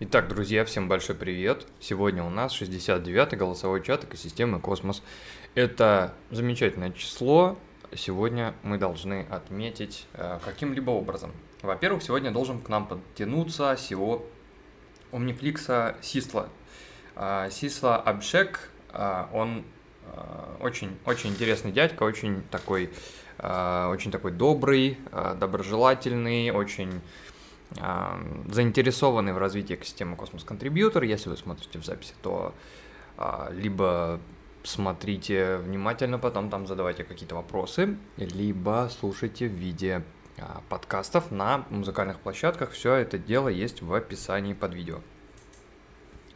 Итак, друзья, всем большой привет. Сегодня у нас 69-й голосовой чат экосистемы Космос. Это замечательное число. Сегодня мы должны отметить э, каким-либо образом. Во-первых, сегодня должен к нам подтянуться всего Omniflix Сисла. Э, Сисла Абшек, э, он очень, очень интересный дядька, очень такой, очень такой добрый, доброжелательный, очень заинтересованы в развитии экосистемы Cosmos Contributor, если вы смотрите в записи, то а, либо смотрите внимательно, потом там задавайте какие-то вопросы, либо слушайте в виде а, подкастов на музыкальных площадках. Все это дело есть в описании под видео.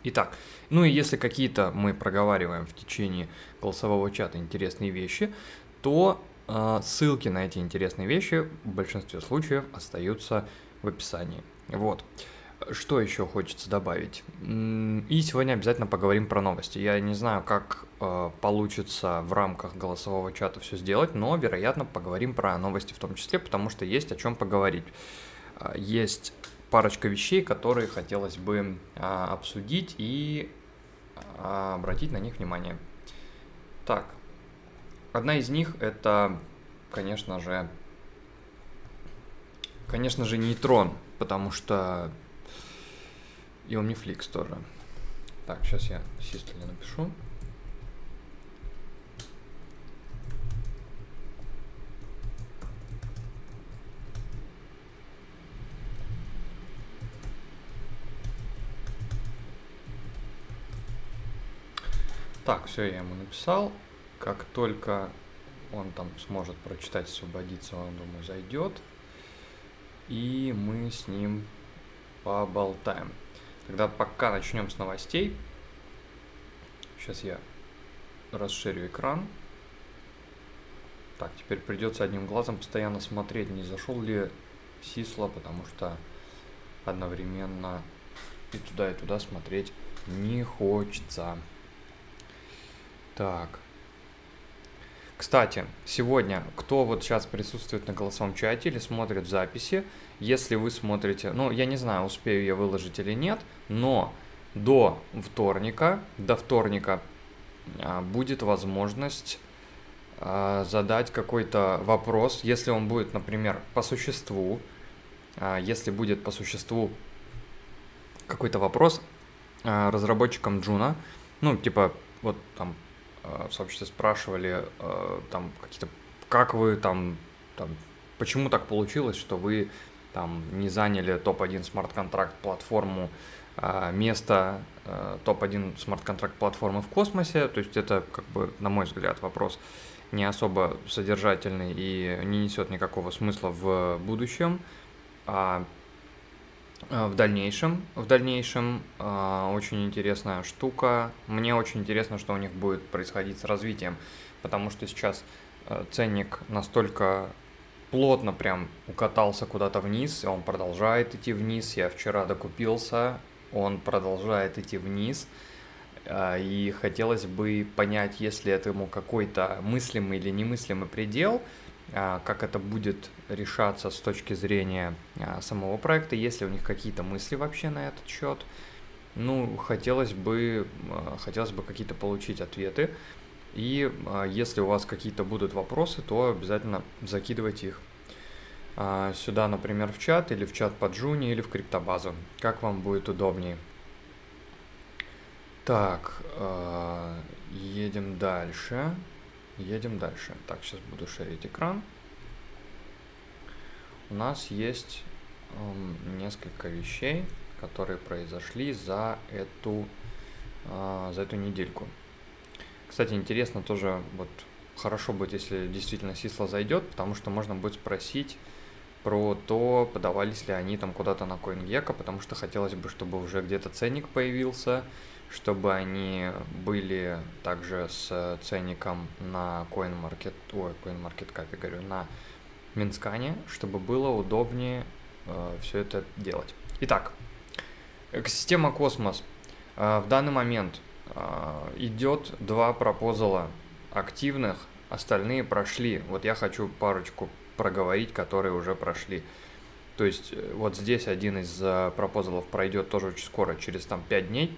Итак, ну и если какие-то мы проговариваем в течение голосового чата интересные вещи, то э, ссылки на эти интересные вещи в большинстве случаев остаются в описании. Вот. Что еще хочется добавить? И сегодня обязательно поговорим про новости. Я не знаю, как э, получится в рамках голосового чата все сделать, но, вероятно, поговорим про новости в том числе, потому что есть о чем поговорить. Э, есть парочка вещей, которые хотелось бы э, обсудить и э, обратить на них внимание. Так, одна из них это, конечно же, Конечно же, нейтрон, потому что и Omniflix тоже. Так, сейчас я систоле напишу. Так, все, я ему написал. Как только он там сможет прочитать, освободиться, он, думаю, зайдет и мы с ним поболтаем. Тогда пока начнем с новостей. Сейчас я расширю экран. Так, теперь придется одним глазом постоянно смотреть, не зашел ли Сисла, потому что одновременно и туда, и туда смотреть не хочется. Так. Кстати, сегодня, кто вот сейчас присутствует на голосовом чате или смотрит записи, если вы смотрите, ну, я не знаю, успею я выложить или нет, но до вторника, до вторника а, будет возможность а, задать какой-то вопрос, если он будет, например, по существу, а, если будет по существу какой-то вопрос разработчикам Juno, ну, типа, вот там в сообществе спрашивали э, там какие-то, как вы там, там, почему так получилось, что вы там не заняли топ-1 смарт-контракт платформу э, место топ-1 смарт-контракт платформы в космосе, то есть это, как бы, на мой взгляд, вопрос не особо содержательный и не несет никакого смысла в будущем. А в дальнейшем. В дальнейшем э, очень интересная штука. Мне очень интересно, что у них будет происходить с развитием, потому что сейчас э, ценник настолько плотно прям укатался куда-то вниз, и он продолжает идти вниз. Я вчера докупился, он продолжает идти вниз. И хотелось бы понять, если этому какой-то мыслимый или немыслимый предел – а, как это будет решаться с точки зрения а, самого проекта, если у них какие-то мысли вообще на этот счет. Ну, хотелось бы, а, хотелось бы какие-то получить ответы. И если у вас какие-то будут вопросы, то обязательно закидывайте их сюда, например, в чат или в чат по Джуни или в криптобазу, как вам будет удобнее. Так, едем дальше. Едем дальше. Так, сейчас буду шерить экран. У нас есть э, несколько вещей, которые произошли за эту, э, за эту недельку. Кстати, интересно тоже, вот хорошо будет, если действительно Сисла зайдет, потому что можно будет спросить про то, подавались ли они там куда-то на CoinGecko, потому что хотелось бы, чтобы уже где-то ценник появился, чтобы они были также с ценником на CoinMarket, ой, CoinMarketCap, говорю, на Mintscan е, чтобы было удобнее э, все это делать. Итак, экосистема Космос. Э, в данный момент э, идет два proposal а активных, остальные прошли. Вот я хочу парочку проговорить, которые уже прошли. То есть э, вот здесь один из пропозалов пройдет тоже очень скоро, через там 5 дней.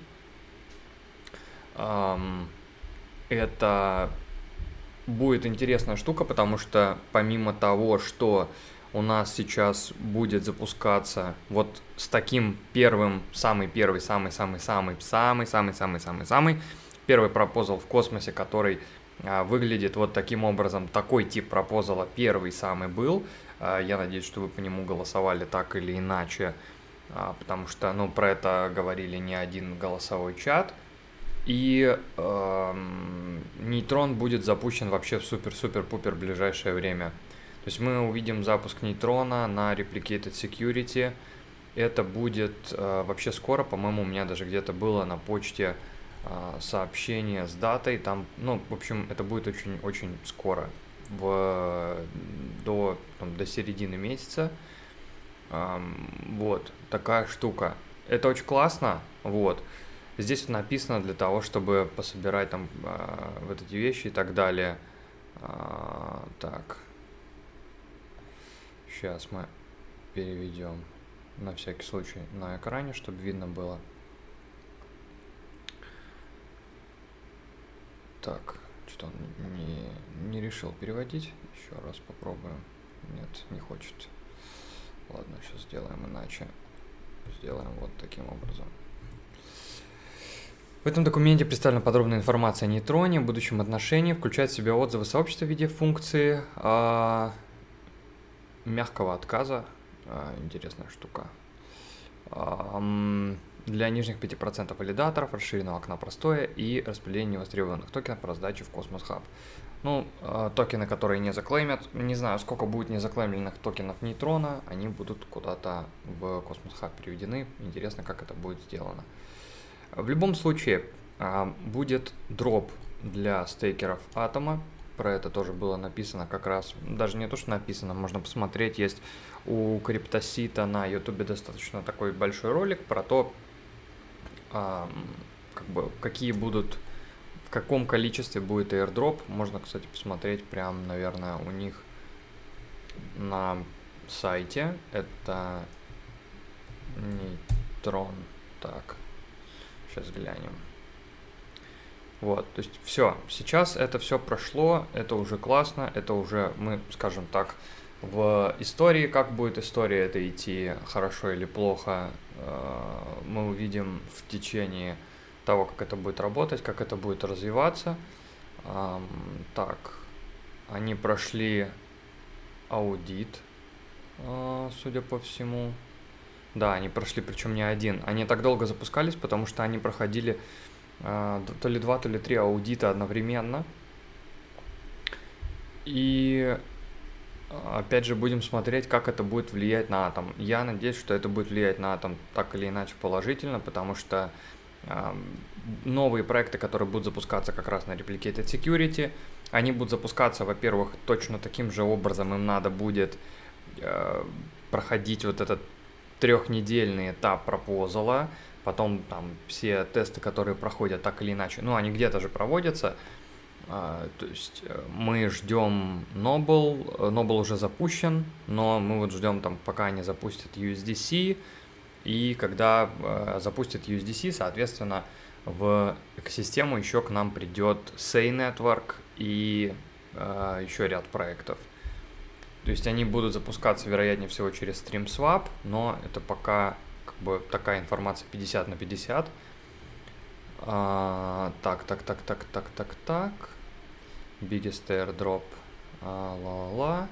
Это будет интересная штука, потому что помимо того, что у нас сейчас будет запускаться вот с таким первым, самый первый, самый, самый, самый, самый, самый, самый, самый, самый первый пропозал в космосе, который а, выглядит вот таким образом. Такой тип пропозала первый самый был. А, я надеюсь, что вы по нему голосовали так или иначе, а, потому что, ну, про это говорили не один голосовой чат. И э, нейтрон будет запущен вообще в супер-супер-пупер ближайшее время. То есть мы увидим запуск нейтрона на Replicated Security. Это будет э, вообще скоро, по-моему, у меня даже где-то было на почте э, сообщение с датой. Там, ну, в общем, это будет очень-очень скоро, в, до, там, до середины месяца. Э, вот, такая штука. Это очень классно, вот. Здесь написано для того, чтобы пособирать там э, вот эти вещи и так далее. А, так. Сейчас мы переведем на всякий случай на экране, чтобы видно было. Так, что он не, не решил переводить. Еще раз попробуем. Нет, не хочет. Ладно, сейчас сделаем иначе. Сделаем вот таким образом. В этом документе представлена подробная информация о нейтроне, будущем отношении, включает в себя отзывы сообщества в виде функции э, мягкого отказа. Э, интересная штука. Э, для нижних 5% валидаторов, расширенного окна простое и распределение невостребованных токенов по раздаче в Cosmos Hub. Ну, э, токены, которые не заклеймят, не знаю, сколько будет незаклеймленных токенов нейтрона, они будут куда-то в Cosmos Hub переведены. Интересно, как это будет сделано. В любом случае, а, будет дроп для стейкеров атома. Про это тоже было написано как раз. Даже не то, что написано, можно посмотреть. Есть у Криптосита на ютубе достаточно такой большой ролик про то, а, как бы, какие будут, в каком количестве будет airdrop. Можно, кстати, посмотреть прям, наверное, у них на сайте. Это нейтрон. Так, Сейчас глянем. Вот, то есть все, сейчас это все прошло, это уже классно, это уже мы, скажем так, в истории, как будет история это идти, хорошо или плохо, э, мы увидим в течение того, как это будет работать, как это будет развиваться. Так, они прошли аудит, э, судя по всему. Да, они прошли, причем не один. Они так долго запускались, потому что они проходили э, то ли два, то ли три аудита одновременно. И опять же будем смотреть, как это будет влиять на атом. Я надеюсь, что это будет влиять на атом так или иначе положительно, потому что э, новые проекты, которые будут запускаться как раз на Replicated Security, они будут запускаться, во-первых, точно таким же образом им надо будет э, проходить вот этот трехнедельный этап пропозала, потом там все тесты, которые проходят так или иначе, ну, они где-то же проводятся, а, то есть э, мы ждем Noble, Noble уже запущен, но мы вот ждем там, пока они запустят USDC, и когда э, запустят USDC, соответственно, в экосистему еще к нам придет Say Network и э, еще ряд проектов – то есть они будут запускаться, вероятнее всего, через StreamSwap, но это пока как бы такая информация 50 на 50. А, так, так, так, так, так, так, так. Biggest airdrop. А, ла-ла.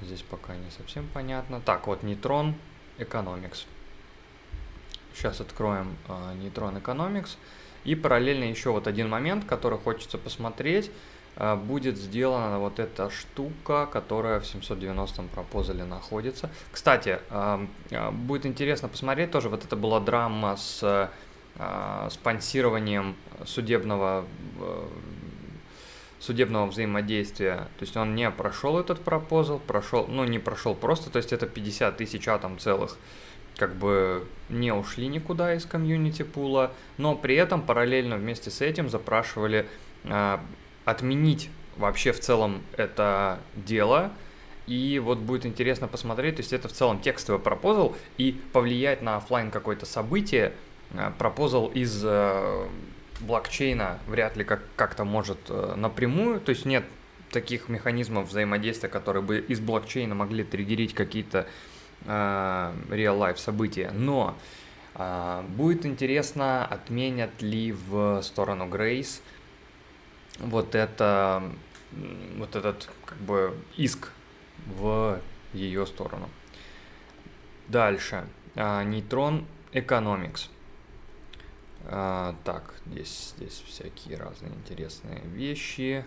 Здесь пока не совсем понятно. Так, вот Neutron Economics. Сейчас откроем uh, Neutron Economics. И параллельно еще вот один момент, который хочется посмотреть. Э, будет сделана вот эта штука, которая в 790-м пропозале находится. Кстати, э, будет интересно посмотреть тоже, вот это была драма с спонсированием судебного судебного взаимодействия. То есть он не прошел этот пропозал, прошел, ну не прошел просто, то есть это 50 тысяч атом целых как бы не ушли никуда из комьюнити пула, но при этом параллельно вместе с этим запрашивали отменить вообще в целом это дело. И вот будет интересно посмотреть, то есть это в целом текстовый пропозал, и повлиять на офлайн какое-то событие, пропозал из блокчейна вряд ли как- как-то может напрямую, то есть нет таких механизмов взаимодействия, которые бы из блокчейна могли триггерить какие-то реал-лайф события, но а, будет интересно, отменят ли в сторону Грейс вот это, вот этот как бы иск в ее сторону. Дальше. Neutron Economics. А, так, здесь, здесь всякие разные интересные вещи.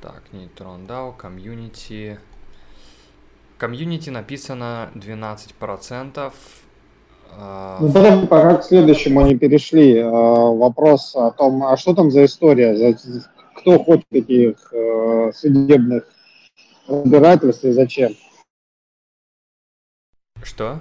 Так, Neutron DAO, комьюнити. Комьюнити написано 12%. А, ну, потом пока к следующему не перешли. А, вопрос о том, а что там за история? Кто хочет таких э, судебных разбирательств и зачем? Что?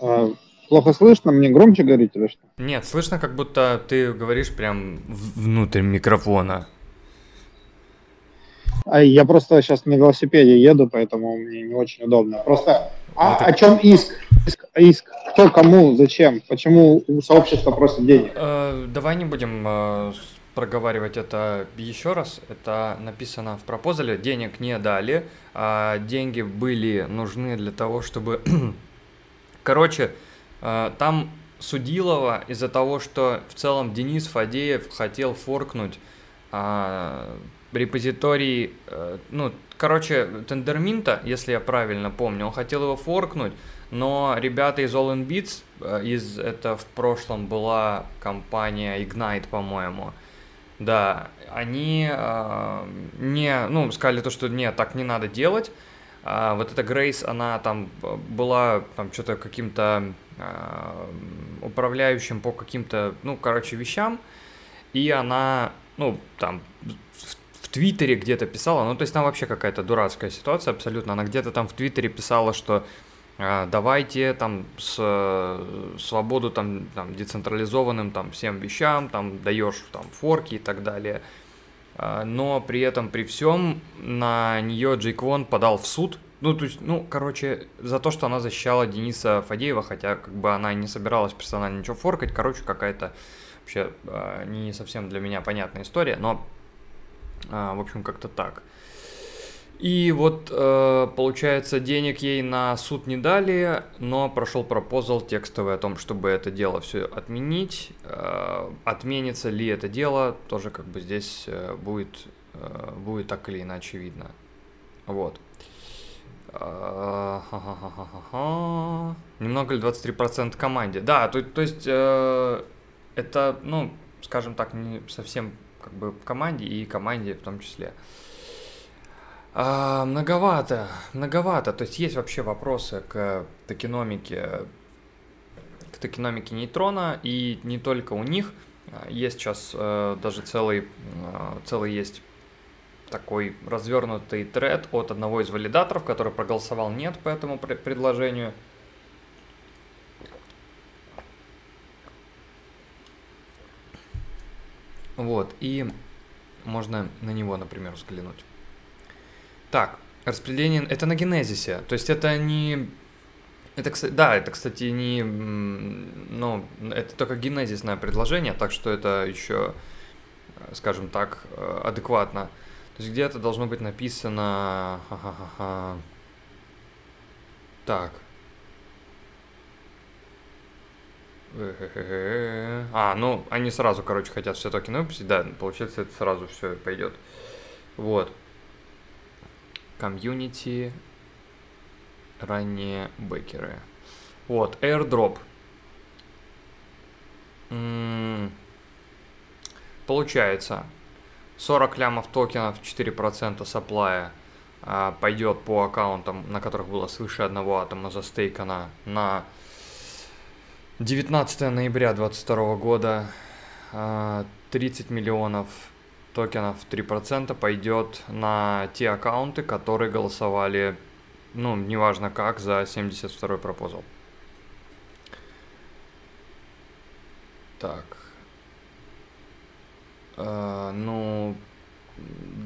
А, плохо слышно? Мне громче говорить или что? Нет, слышно, как будто ты говоришь прям внутрь микрофона. А я просто сейчас на велосипеде еду, поэтому мне не очень удобно. Просто а это... о чем иск? иск? Иск. Кто, кому, зачем? Почему сообщество просит денег? Э, давай не будем э, проговаривать это еще раз. Это написано в пропозале. Денег не дали. А деньги были нужны для того, чтобы... Короче, э, там Судилова из-за того, что в целом Денис Фадеев хотел форкнуть э, репозиторий, э, ну, короче, Тендерминта, если я правильно помню, он хотел его форкнуть, но ребята из All in Beats, э, из, это в прошлом была компания Ignite, по-моему, да, они э, не, ну, сказали то, что нет, так не надо делать, а вот эта Грейс, она там была там что-то каким-то э, управляющим по каким-то, ну, короче, вещам, и она, ну, там, Твиттере где-то писала, ну то есть там вообще какая-то дурацкая ситуация абсолютно. Она где-то там в Твиттере писала, что э, давайте там с свободу там, там децентрализованным там всем вещам, там даешь там форки и так далее. Э, но при этом при всем на нее Джейк Вон подал в суд. Ну, то есть, ну, короче, за то, что она защищала Дениса Фадеева, хотя как бы она не собиралась персонально ничего форкать, короче, какая-то вообще э, не совсем для меня понятная история, но а, в общем, как-то так. И вот, э, получается, денег ей на суд не дали, но прошел пропозал текстовый о том, чтобы это дело все отменить. Э, отменится ли это дело, тоже как бы здесь э, будет, будет так или иначе видно. Вот. Немного ли 23% команде? Да, то, то есть это, ну, скажем так, не совсем как бы команде и команде в том числе. А, многовато, многовато. То есть есть вообще вопросы к токеномике, к токеномике нейтрона, и не только у них. Есть сейчас э, даже целый, э, целый есть такой развернутый тред от одного из валидаторов, который проголосовал нет по этому предложению. Вот, и можно на него, например, взглянуть. Так, распределение, это на генезисе, то есть это не... Это, да, это, кстати, не... Ну, это только генезисное предложение, так что это еще, скажем так, адекватно. То есть где-то должно быть написано... Так, А, ну, они сразу, короче, хотят все токены выпустить. Да, получается, это сразу все пойдет. Вот. Комьюнити. Ранние backer ы. Вот, airdrop. Получается, 40 лямов токенов, 4% supply я а, пойдет по аккаунтам, на которых было свыше одного атома застейкано на 19 ноября 2022 года 30 а, миллионов токенов 3% пойдет на те аккаунты, которые голосовали, ну, неважно как, за 72 пропозал. Так. Э, ну,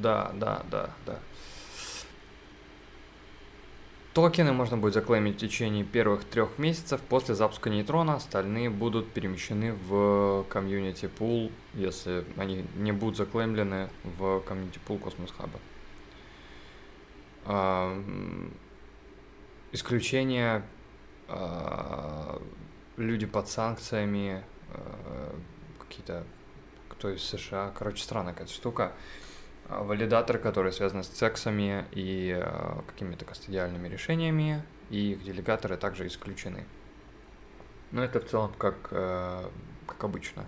Да, да, да, да. Токены можно будет заклеймить в течение первых трех месяцев после запуска нейтрона, остальные будут перемещены в комьюнити пул, если они не будут заклеймлены в комьюнити pool Cosmos Hub а. Исключение а, люди под санкциями, а, какие-то, кто из США, короче, странная какая-то штука. Валидаторы, которые связаны с сексами и э, какими-то кастодиальными решениями, и их делегаторы также исключены. Но это в целом как, э, как обычно.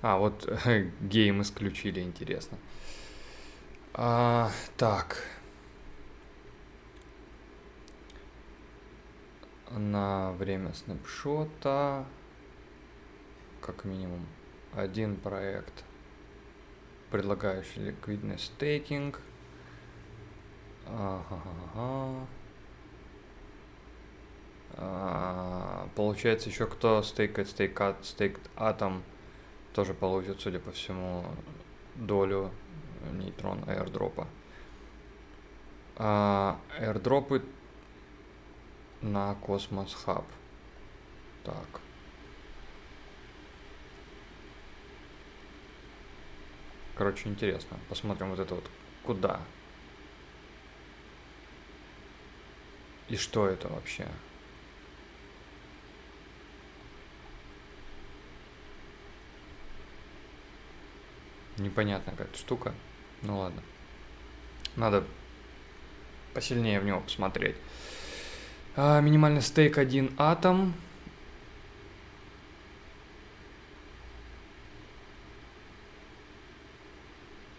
А, вот гейм исключили, интересно. А, так. На время снапшота, как минимум, один проект – предлагающий ликвидный стейкинг. Ага. А, получается, еще кто стейкает стейк, стейк атом, тоже получит, судя по всему, долю нейтрон airdropа. А, airdropы на Cosmos Hub. Так. Короче, интересно. Посмотрим вот это вот куда. И что это вообще? Непонятная какая-то штука. Ну ладно. Надо посильнее в него посмотреть. А, минимальный стейк один атом.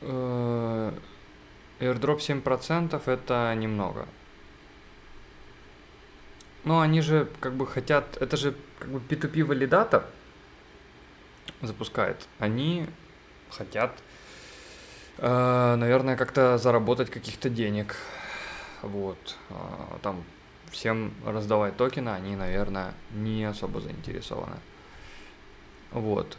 Airdrop 7% это немного. Но они же как бы хотят, это же как бы P2P валидатор запускает. Они хотят, э, наверное, как-то заработать каких-то денег. Вот. Э, там всем раздавать токены, они, наверное, не особо заинтересованы. Вот.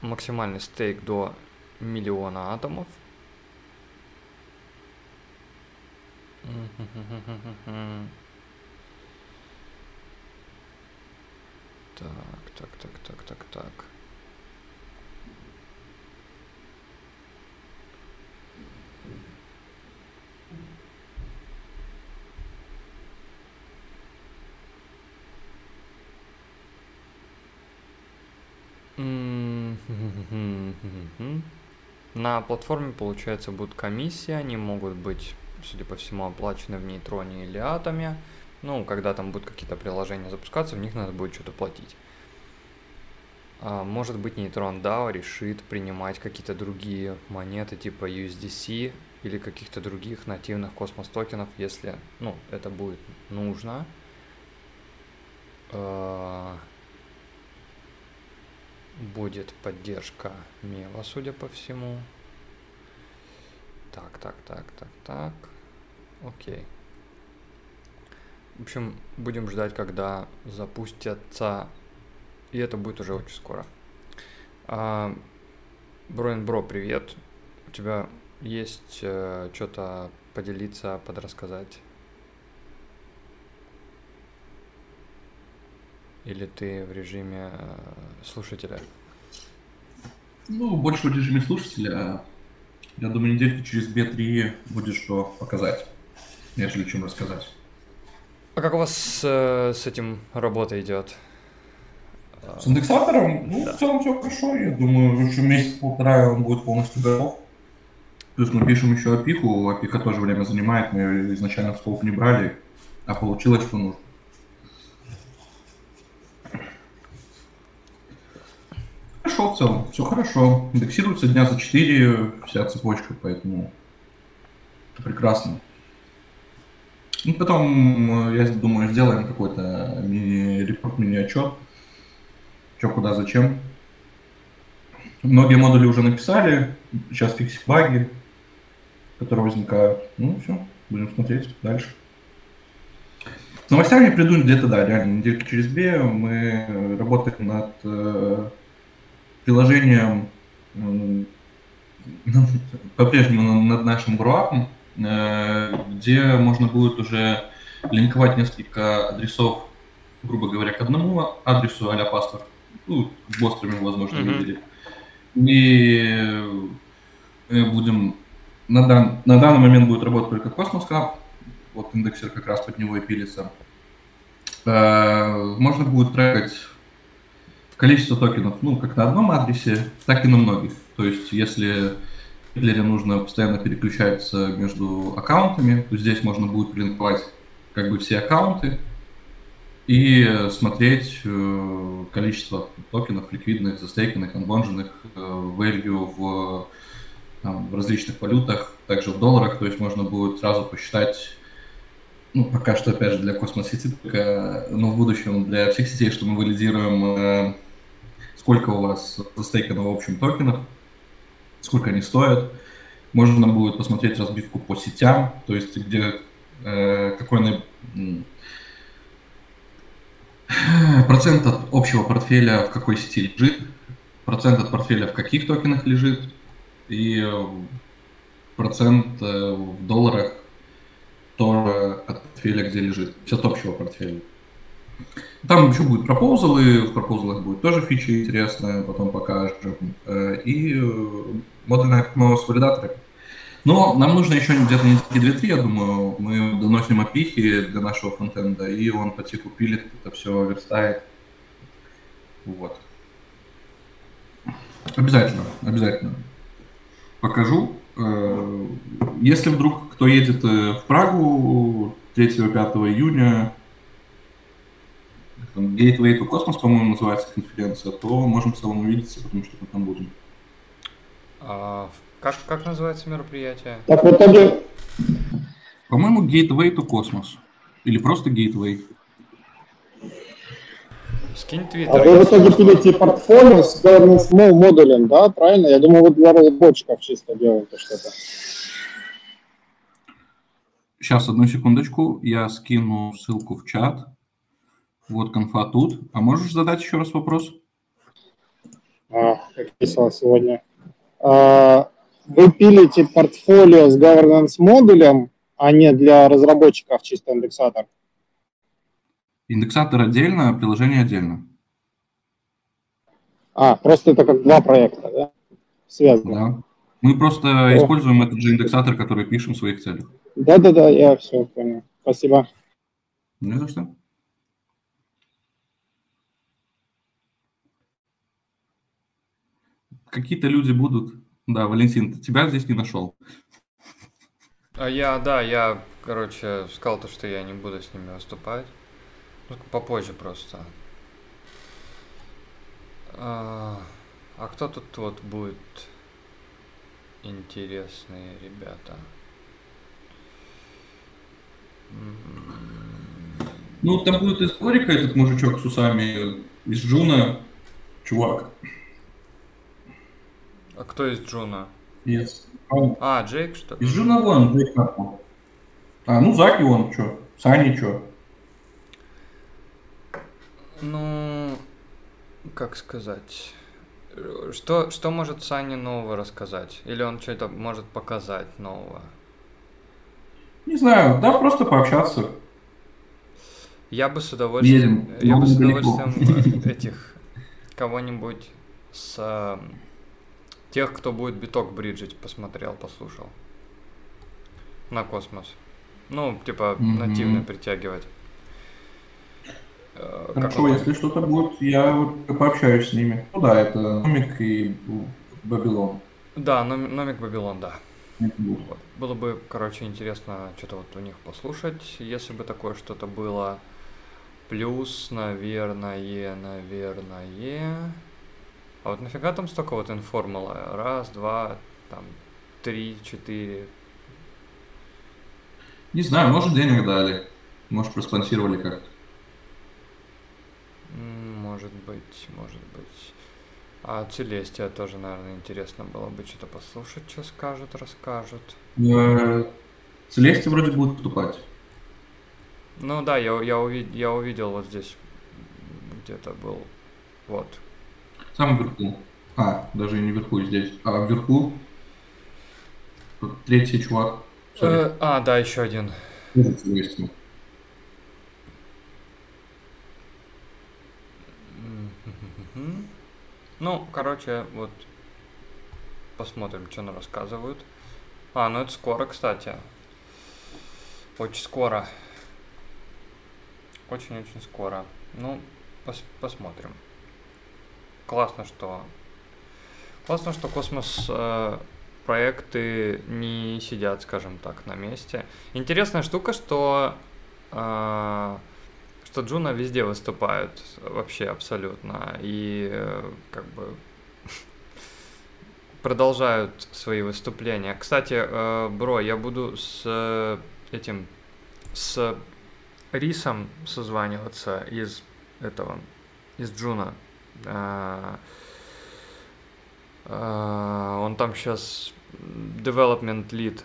Максимальный стейк до миллиона атомов – Так, так, так, так, так, так. На платформе, получается, будет комиссия, они могут быть судя по всему, оплачены в нейтроне или атоме. Ну, когда там будут какие-то приложения запускаться, в них надо будет что-то платить. А, может быть, нейтрон DAO решит принимать какие-то другие монеты типа USDC или каких-то других нативных космос токенов, если ну, это будет нужно. А, будет поддержка Мева, судя по всему. Так, так, так, так, так. Окей. В общем, будем ждать, когда запустятся. И это будет уже очень скоро. А, Броин Бро, привет. У тебя есть э, что-то поделиться, подрассказать? Или ты в режиме э, слушателя? Ну, больше в режиме слушателя. Я думаю, недельки через 2-3 будет что показать нежели чем рассказать. А как у вас с, э, с этим работа идет? С индексатором? Ну, да. в целом все хорошо. Я думаю, еще месяц-полтора он будет полностью готов. Плюс мы пишем еще опику. Опика тоже время занимает. Мы ее изначально в скоп не брали, а получилось, что нужно. Хорошо в целом, все хорошо. Индексируется дня за 4 вся цепочка, поэтому это прекрасно. Ну, потом, э, я думаю, сделаем какой-то мини-репорт, мини-отчет. Что, куда, зачем. Многие модули уже написали. Сейчас фиксим баги, которые возникают. Ну, все, будем смотреть дальше. С новостями приду где-то, да, реально, недельки через две. Мы работаем над э, приложением э, по-прежнему над нашим груапом, э, где можно будет уже линковать несколько адресов, грубо говоря, к одному адресу а-ля паспорт. Ну, в Бостроме, возможно, mm-hmm. видели. И мы будем... На, дан, на данный момент будет работать только Cosmos Hub. Вот индексер как раз под него и пилится. Э, можно будет трекать количество токенов, ну, как на одном адресе, так и на многих. То есть, если Гитлере нужно постоянно переключаться между аккаунтами, то здесь можно будет принковать как бы все аккаунты и смотреть э, количество токенов ликвидных, застейканных, анбонженных, э, value в, там, в различных валютах, также в долларах, то есть можно будет сразу посчитать ну, пока что, опять же, для космос-сети, только, но в будущем для всех сетей, что мы валидируем, э, сколько у вас застейкано в общем токенов, сколько они стоят. Можно будет посмотреть разбивку по сетям, то есть где э, какой процент от общего портфеля в какой сети лежит, процент от портфеля в каких токенах лежит и э, процент э, в долларах тоже от портфеля, где лежит, от общего портфеля. Там еще будут пропозалы, в пропозалах будет тоже фича интересная, потом покажем. Э, и модульное окно с валидаторами. Но нам нужно еще где-то недельки две-три, я думаю, мы доносим опихи для нашего фронтенда, и он потиху пилит, это все верстает. Вот. Обязательно, обязательно. Покажу. Э, если вдруг кто едет э, в Прагу 3-5 июня, Gateway to Cosmos, по-моему, называется конференция, то можем в целом увидеться, потому что мы там будем. А, как, как называется мероприятие? Так в итоге... По-моему, Gateway to Cosmos. Или просто Gateway. Скинь твиттер. А вы в итоге пилите портфолио с governance модулем, да? Правильно? Я думаю, вы для разработчиков чисто делаете что-то. Сейчас, одну секундочку. Я скину ссылку в чат. Вот конфа тут. А можешь задать еще раз вопрос? А, как писал сегодня. А, вы пилите портфолио с governance модулем, а не для разработчиков чисто индексатор? Индексатор отдельно, а приложение отдельно. А, просто это как два проекта, да? Связано. Да. Мы просто О. используем этот же индексатор, который пишем в своих целях. Да-да-да, я все понял. Спасибо. Не за что. Какие-то люди будут. Да, Валентин, тебя здесь не нашел. А я, да, я, короче, сказал то, что я не буду с ними выступать. Ну, попозже просто. А, а кто тут вот будет интересные ребята? Ну, там будет историка этот мужичок с усами из Джуна, чувак. А кто из Juno? Yes. А, Джейк, что ли? Из Juno вон, Джейк Нахман. А, ну Заки вон, что? Сани, что? Ну, как сказать... Что, что может Сани нового рассказать? Или он что-то может показать нового? Не знаю, да, просто пообщаться. Я бы с удовольствием, Едем. я бы с удовольствием этих кого-нибудь с тех, кто будет биток бриджить, посмотрел, послушал. На космос. Ну, типа, mm-hmm. нативно притягивать. Э, Хорошо, если что-то будет, я вот пообщаюсь с ними. Ну да, это Номик и Бабилон. Да, Номик Бабилон, да. Вот. Было бы, короче, интересно что-то вот у них послушать, если бы такое что-то было. Плюс, наверное, наверное... А вот нафига там столько вот информала? Раз, два, там, три, четыре. Не знаю, может денег дали. Может проспонсировали как-то. Может быть, может быть. А Целестия тоже, наверное, интересно было бы что-то послушать, что скажут, расскажут. Э, Целестия вроде будет поступать. Ну да, я, я, увид, я увидел вот здесь, где-то был, вот, Самом вверху. А, даже не вверху здесь, а вверху. Третий чувак. Э, а, да, еще один. Ну, короче, вот посмотрим, что нам рассказывают. А, ну это скоро, кстати. Очень скоро. Очень-очень скоро. Ну, пос посмотрим. Классно, что... Классно, что космос э, проекты не сидят, скажем так, на месте. Интересная штука, что э, что Джуна везде выступают вообще абсолютно и э, как бы продолжают свои выступления. Кстати, бро, я буду с этим с Рисом созваниваться из этого из Джуна. Э, Uh, он там сейчас development lead.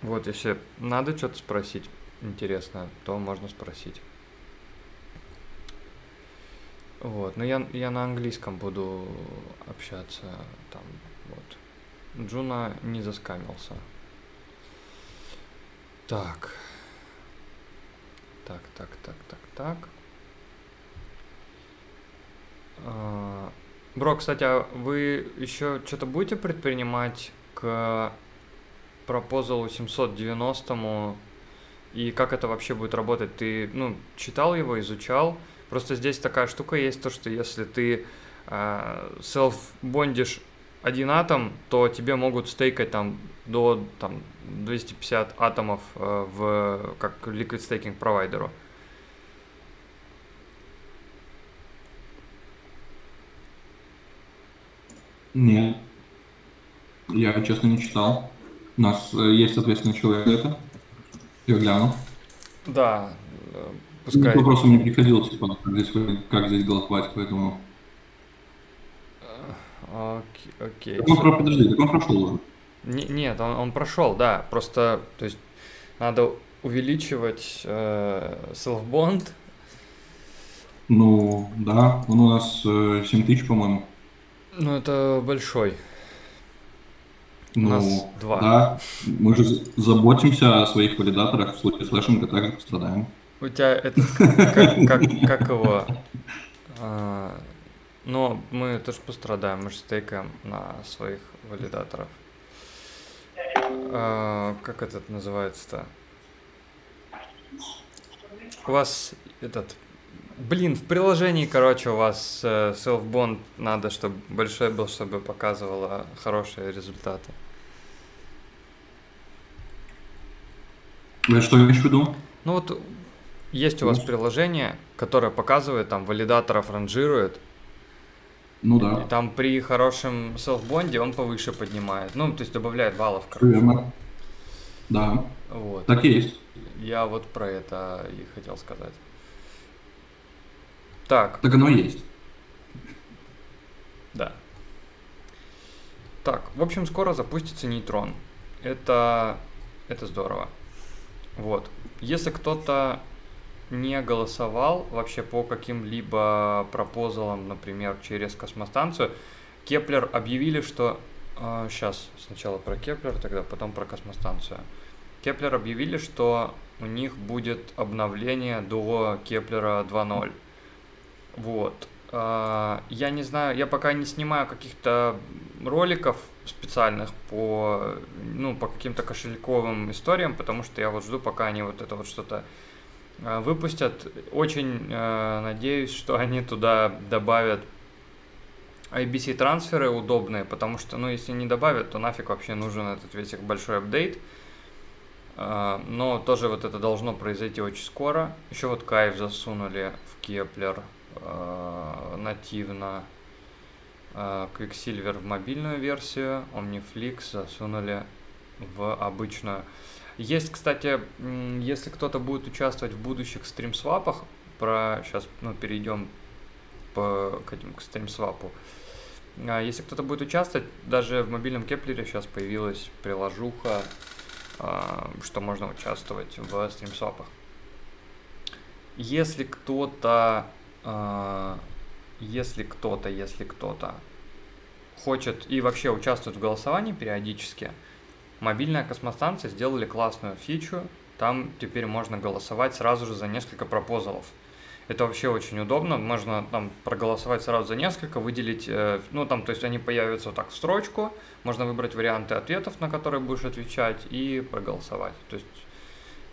Вот, если надо что-то спросить интересное, то можно спросить. Вот, но я, я на английском буду общаться там, вот. Джуна не заскамился. Так. Так, так, так, так, так. А, Бро, кстати, а вы еще что-то будете предпринимать к пропозалу 790 и как это вообще будет работать? Ты, ну, читал его, изучал? Просто здесь такая штука есть, то, что если ты селф-бондишь один атом, то тебе могут стейкать там до там, 250 атомов э, в, как liquid staking провайдеру. Нет. Я, честно, не читал. У нас э, есть соответственно человек это. Я гляну. Да, э, пускай. Вопросом не приходилось, типа, как здесь, как здесь голосовать, поэтому... Э, окей, окей. Так он, про... Подожди, так он прошел уже. Не, нет, он, он прошел, да. Просто, то есть, надо увеличивать э, self-bond. Ну, да, он у нас э, 7 тысяч, по-моему. Ну, это большой. Ну, У нас два. Да, мы же заботимся о своих валидаторах в случае слэшинга, так как страдаем. У тебя это как, как, как его? А, но мы тоже пострадаем, мы же стейкаем на своих валидаторов. А, как этот называется-то? У вас этот Блин, в приложении, короче, у вас э, self-bond надо, чтобы большой был, чтобы показывало хорошие результаты. Ну, что имеешь в виду? Ну вот есть у вас приложение, которое показывает, там, валидаторов ранжирует. Ну да. И там при хорошем селф-бонде он повыше поднимает. Ну, то есть добавляет баллов, короче. Верно. Да. Вот. Так и есть. Я вот про это и хотел сказать. Так. Так оно и есть. Да. Так, в общем, скоро запустится нейтрон. Это, это здорово. Вот. Если кто-то не голосовал вообще по каким-либо proposal ам, например, через космостанцию, Keplr объявили, что... Э, сейчас сначала про Keplr, тогда потом про космостанцию. Keplr объявили, что у них будет обновление до Keplr а 2.0. Вот. А, я не знаю, я пока не снимаю каких-то роликов специальных по, ну, по каким-то кошельковым историям, потому что я вот жду, пока они вот это вот что-то а, выпустят. Очень э, надеюсь, что они туда добавят IBC трансферы удобные, потому что, ну, если не добавят, то нафиг вообще нужен этот весь их большой апдейт. Но тоже вот это должно произойти очень скоро. Еще вот Kyve засунули в Keplr нативно э, Quicksilver в мобильную версию, OmniFlix засунули в обычную. Есть, кстати, если кто-то будет участвовать в будущих стримсвапах, про сейчас ну, перейдем по, к этим к стримсвапу. А если кто-то будет участвовать, даже в мобильном Кеплере сейчас появилась приложуха, а, что можно участвовать в стримсвапах. Если кто-то если кто-то, если кто-то хочет и вообще участвует в голосовании периодически, мобильная космостанция сделали классную фичу. Там теперь можно голосовать сразу же за несколько пропозалов. Это вообще очень удобно. Можно там проголосовать сразу за несколько, выделить, э, ну там, то есть они появятся вот так в строчку. Можно выбрать варианты ответов, на которые будешь отвечать, и проголосовать. То есть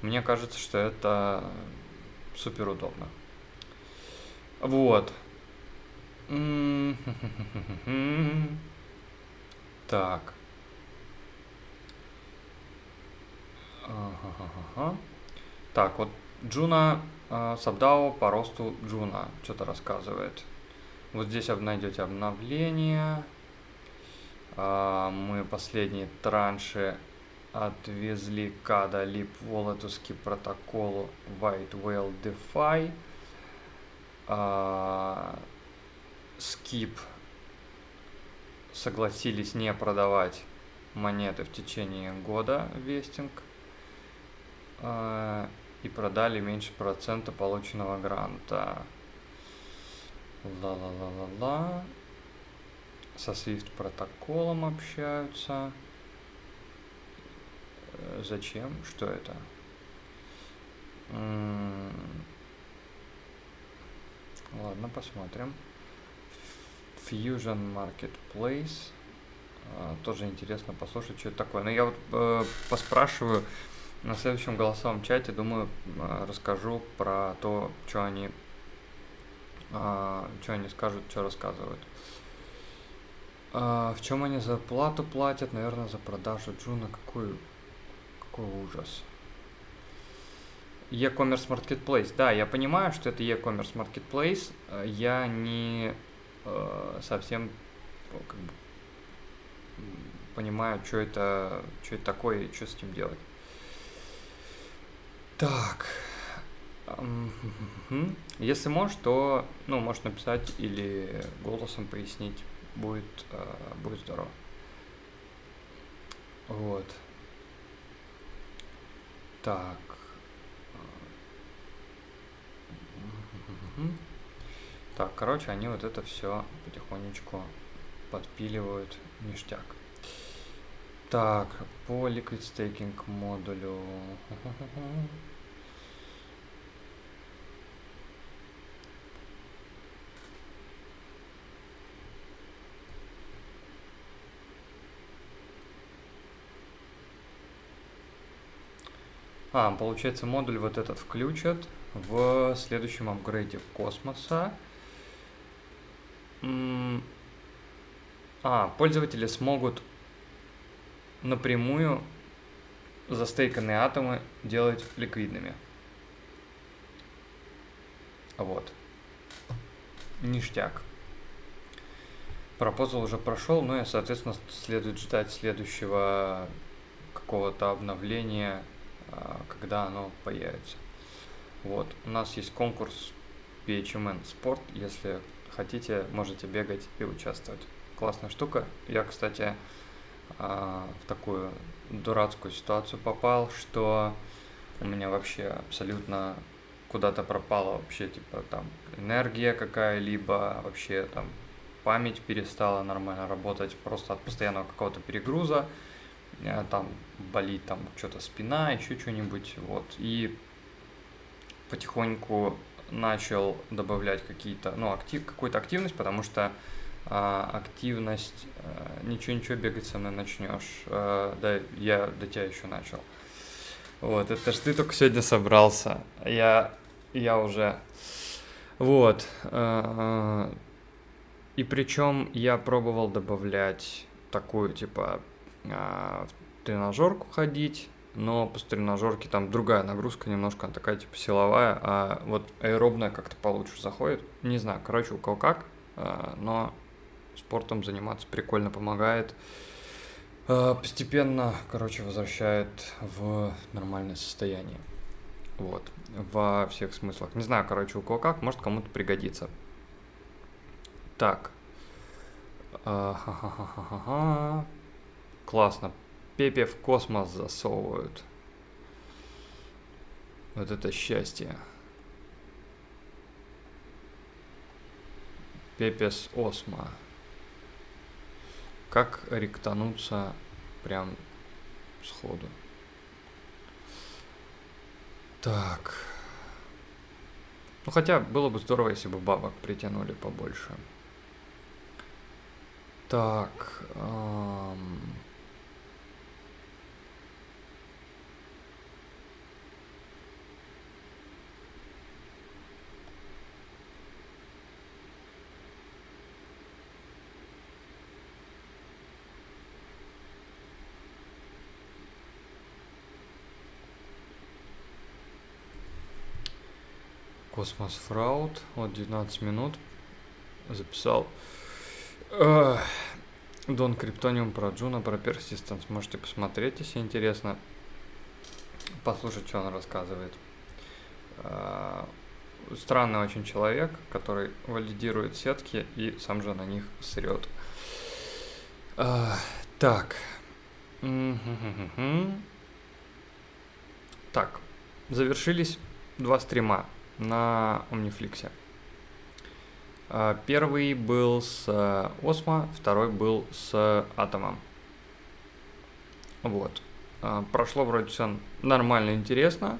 мне кажется, что это супер удобно. Вот. Так. Так, вот Джуна э, SubDAO по росту Джуна что-то рассказывает. Вот здесь найдете обновление. Э, мы последние транши отвезли Када Лип протоколу White Whale DeFi. Э, Skip согласились не продавать монеты в течение года вестинг э, и продали меньше процента полученного гранта. Ла-ла-ла-ла-ла. Со Swift протоколом общаются. Э, зачем? Что это? Ладно, посмотрим. Fusion Marketplace. А, тоже интересно послушать, что это такое. Но я вот э, поспрашиваю на следующем голосовом чате, думаю, э, расскажу про то, что они, э, что они скажут, что рассказывают. Э, в чем они за плату платят? Наверное, за продажу Джуна. Какой, какой ужас. E-commerce Marketplace. Да, я понимаю, что это e-commerce Marketplace. Я не э, совсем как бы, понимаю, что это, что это такое и что с этим делать. Так. Если можешь, то, ну, можешь написать или голосом пояснить. Будет, э, будет здорово. Вот. Так. Так, короче, они вот это все потихонечку подпиливают ништяк. Так, по Liquid Staking модулю. А, получается, модуль вот этот включат в следующем апгрейде космоса. А, пользователи смогут напрямую застейканные атомы делать ликвидными. Вот. Ништяк. Пропозал уже прошел, ну и, соответственно, следует ждать следующего какого-то обновления, когда оно появится. Вот, у нас есть конкурс PHMN Sport, если хотите, можете бегать и участвовать. Классная штука. Я, кстати, а, в такую дурацкую ситуацию попал, что у меня вообще абсолютно куда-то пропала вообще, типа, там, энергия какая-либо, вообще, там, память перестала нормально работать просто от постоянного какого-то перегруза, там, болит там что-то спина, еще что-нибудь, вот, и потихоньку начал добавлять какие-то, ну, актив, какую-то активность, потому что а, активность, а, ничего-ничего бегать со мной начнешь. А, да, я до тебя еще начал. Вот, это ж ты только сегодня собрался. Я, я уже... Вот. А, и причем я пробовал добавлять такую, типа, в тренажерку ходить, но по тренажерке там другая нагрузка немножко, она такая типа силовая, а вот аэробная как-то получше заходит. Не знаю, короче, у кого как, а, но спортом заниматься прикольно помогает. А, постепенно, короче, возвращает в нормальное состояние. Вот, во всех смыслах. Не знаю, короче, у кого как, может кому-то пригодится. Так. А, Классно. Пепе в космос засовывают. Вот это счастье. Пепес Осма. Как ректануться прям сходу. Так. Ну хотя было бы здорово, если бы бабок притянули побольше. Так. Эм... Космос Фраud. Вот 19 минут. Записал. Дон Криптониум про Джуна, про Persistence. Можете посмотреть, если интересно. Послушать, что он рассказывает. А, странный очень человек, который валидирует сетки и сам же на них срет. А, так. Так. Завершились два стрима на Omniflix. А, первый был с Осмо, второй был с Атомом. Вот. А, прошло вроде все нормально, интересно.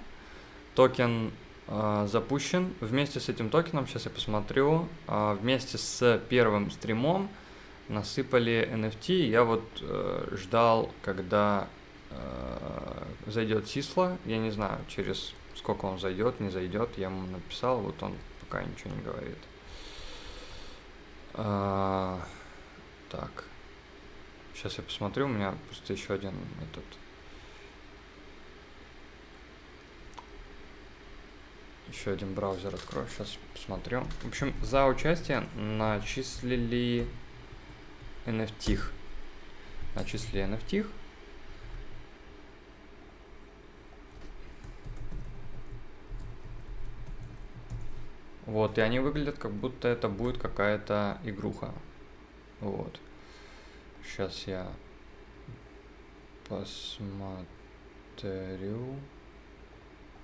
Токен а, запущен. Вместе с этим токеном, сейчас я посмотрю, вместе с первым стримом насыпали NFT. Я вот э, ждал, когда э, зайдет Сисла. Я не знаю, через сколько он зайдет, не зайдет. Я ему написал, вот он пока ничего не говорит. А, так. Сейчас я посмотрю, у меня просто еще один этот. Еще один браузер открою, сейчас посмотрю. В общем, за участие начислили NFT. Начислили NFT. Вот, и они выглядят, как будто это будет какая-то игруха. Вот. Сейчас я посмотрю.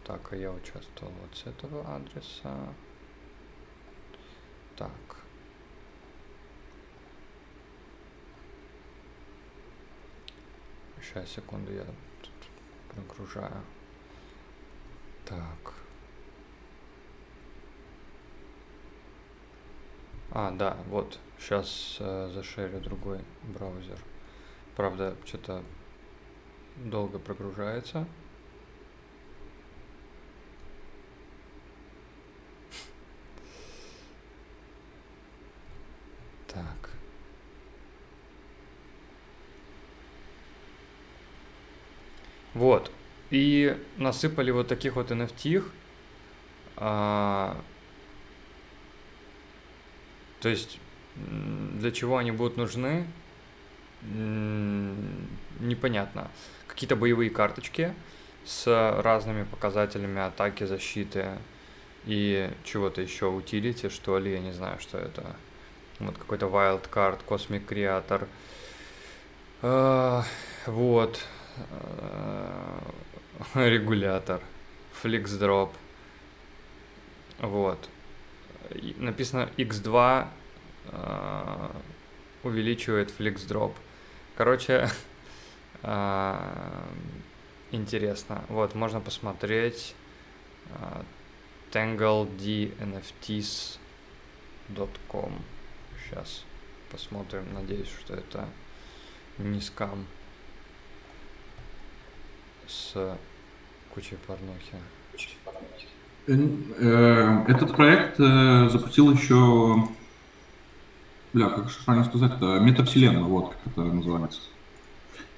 Так, а я участвовал вот с этого адреса. Так. Сейчас, секунду, я тут прогружаю. Так. А, да, вот. Сейчас э, зашерю другой браузер. Правда, что-то долго прогружается. Так. Вот. И насыпали вот таких вот NFT. А, то есть для чего они будут нужны, непонятно. Какие-то боевые карточки с разными показателями атаки, защиты и чего-то еще, утилити, что ли, я не знаю, что это. Вот какой-то wild card, Cosmic Creator. Uh, вот. Uh, регулятор. Flix Вот написано x2 э, увеличивает flex drop. Короче, э, интересно. Вот, можно посмотреть э, tanglednfts.com. Сейчас посмотрим. Надеюсь, что это не скам с кучей порнухи. Кучей порнухи. Э, этот проект э, запустил еще, бля, как же правильно сказать, метавселенная, вот как это называется.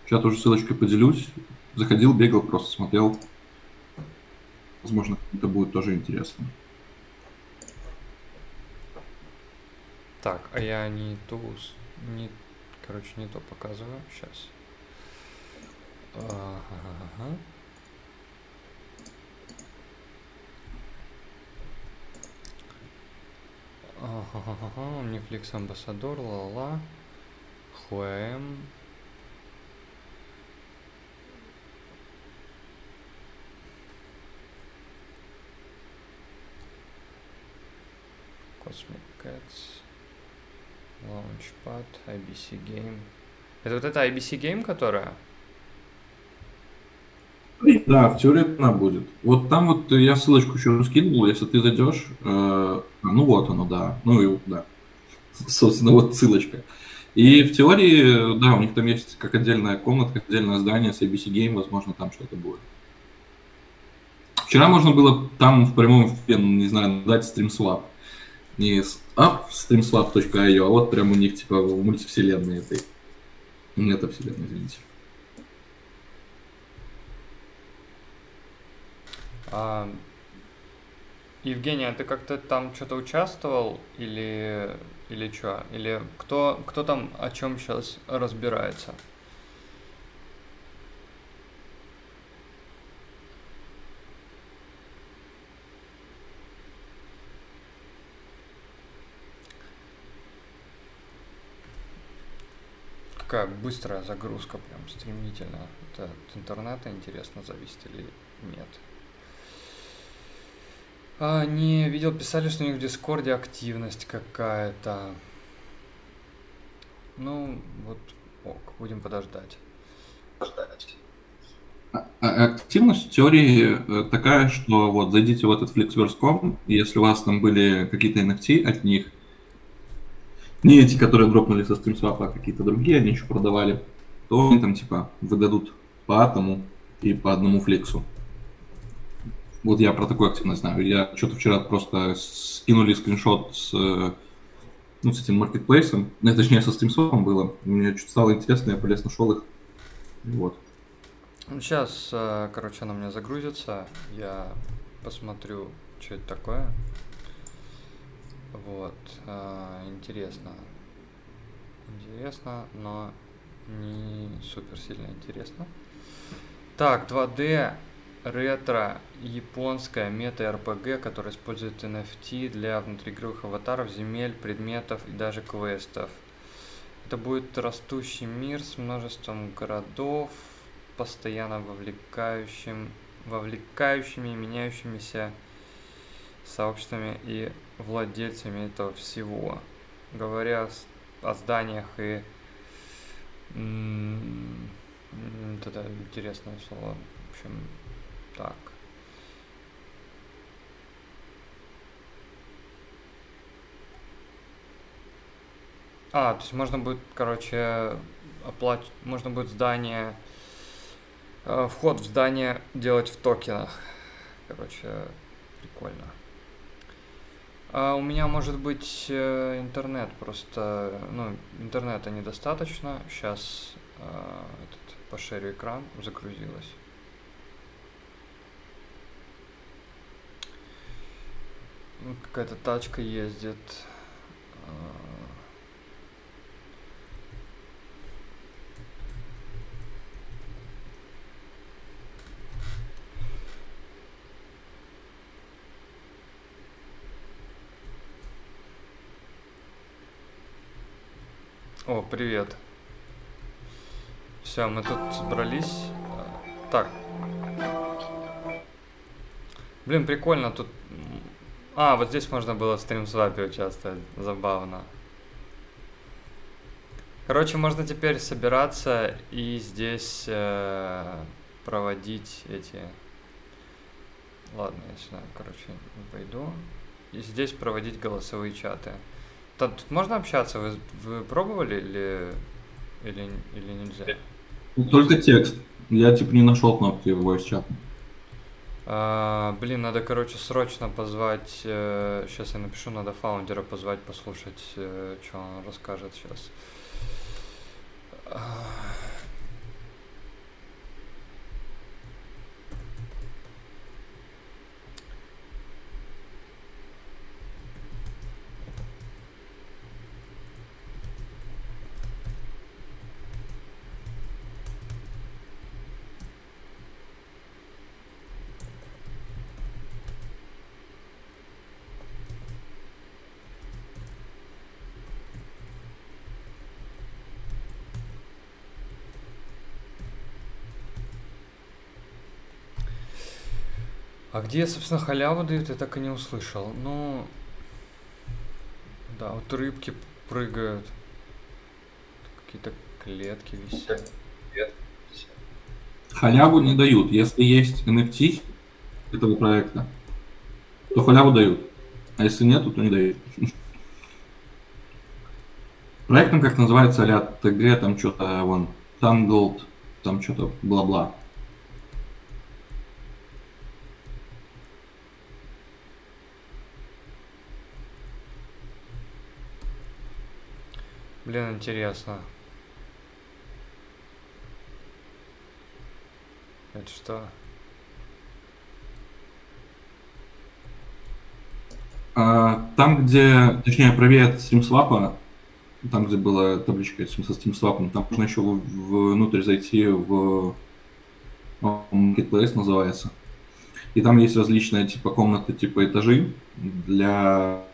Сейчас тоже ссылочкой поделюсь. Заходил, бегал, просто смотрел. Возможно, это будет тоже интересно. Так, а я не ту, не, короче, не то показываю. Сейчас. Ага. Ага, Netflix амбассадор, ла-ла. Хуэм. Cosmic Cats. Launchpad, IBC Game. Это вот эта IBC Game, которая? Да, в теории она будет. Вот там вот я ссылочку еще скинул, если ты зайдешь, э, ну вот оно, да, ну и да, собственно, вот ссылочка. И в теории, да, у них там есть как отдельная комната, как отдельное здание с ABC Game, возможно, там что-то будет. Вчера можно было там в прямом ну, не знаю, дать StreamSwap. Не с app streamswap.io, а вот прям у них типа в мультивселенной этой. Нет, вселенной, извините. А, Евгений, а ты как-то там что-то участвовал или или что? Или кто кто там о чем сейчас разбирается? Какая быстрая загрузка, прям стремительно. Это от интернета интересно зависит или нет? А, не видел, писали, что у них в Дискорде активность какая-то. Ну, вот, ок, будем подождать. А, а, активность в теории э, такая, что вот зайдите в этот Flixverse.com, если у вас там были какие-то NFT от них, не эти, которые дропнули со StreamSwap, а какие-то другие, они еще продавали, то они там типа выдадут по атому и по одному флексу. Вот я про такую активность знаю. Я что-то вчера просто скинули скриншот с, ну, с этим маркетплейсом, ну, точнее, со стримсопом было. Мне что-то стало интересно, я полез, нашел их. Вот. Сейчас, э, короче, она у меня загрузится. Я посмотрю, что это такое. Вот. Э, интересно. Интересно, но не супер сильно интересно. Так, 2D ретро японская мета-РПГ, которая использует NFT для внутриигровых аватаров, земель, предметов и даже квестов. Это будет растущий мир с множеством городов, постоянно вовлекающим, вовлекающими и меняющимися сообществами и владельцами этого всего. Говоря о зданиях и... Это интересное слово. В общем, так. А, то есть можно будет, короче, оплачивать, можно будет здание, э, вход в здание делать в токенах. Короче, прикольно. А у меня может быть э, интернет просто, ну, интернета недостаточно. Сейчас э, этот, пошерю экран, загрузилось. Ну, какая-то тачка ездит. А. О, привет. Все, мы тут собрались. Так. Блин, прикольно, тут а, вот здесь можно было в стримсвапе участвовать. Забавно. Короче, можно теперь собираться и здесь э, проводить эти... Ладно, я сюда, короче, пойду. И здесь проводить голосовые чаты. Тут, тут можно общаться? Вы, вы пробовали или, или, или нельзя? Только текст. Я типа не нашел кнопки voice чата. А, блин, надо, короче, срочно позвать. Э, сейчас я напишу, надо фаундера позвать, послушать, э, что он расскажет сейчас. А где, собственно, халяву дают, я так и не услышал. Ну, да, вот рыбки прыгают. Какие-то Клетки висят. Халяву не дают. Если есть NFT этого проекта, то халяву дают. А если нету, то не дают. Проектом, как называется, а ТГ, там что-то, вон, Tangled, там что-то, бла-бла. Блин, интересно. Это что? А, там, где, точнее, правее от StreamSwap, там, где была табличка со StreamSwap, там можно еще внутрь зайти в Marketplace называется. И там есть различные типа комнаты, типа этажи для...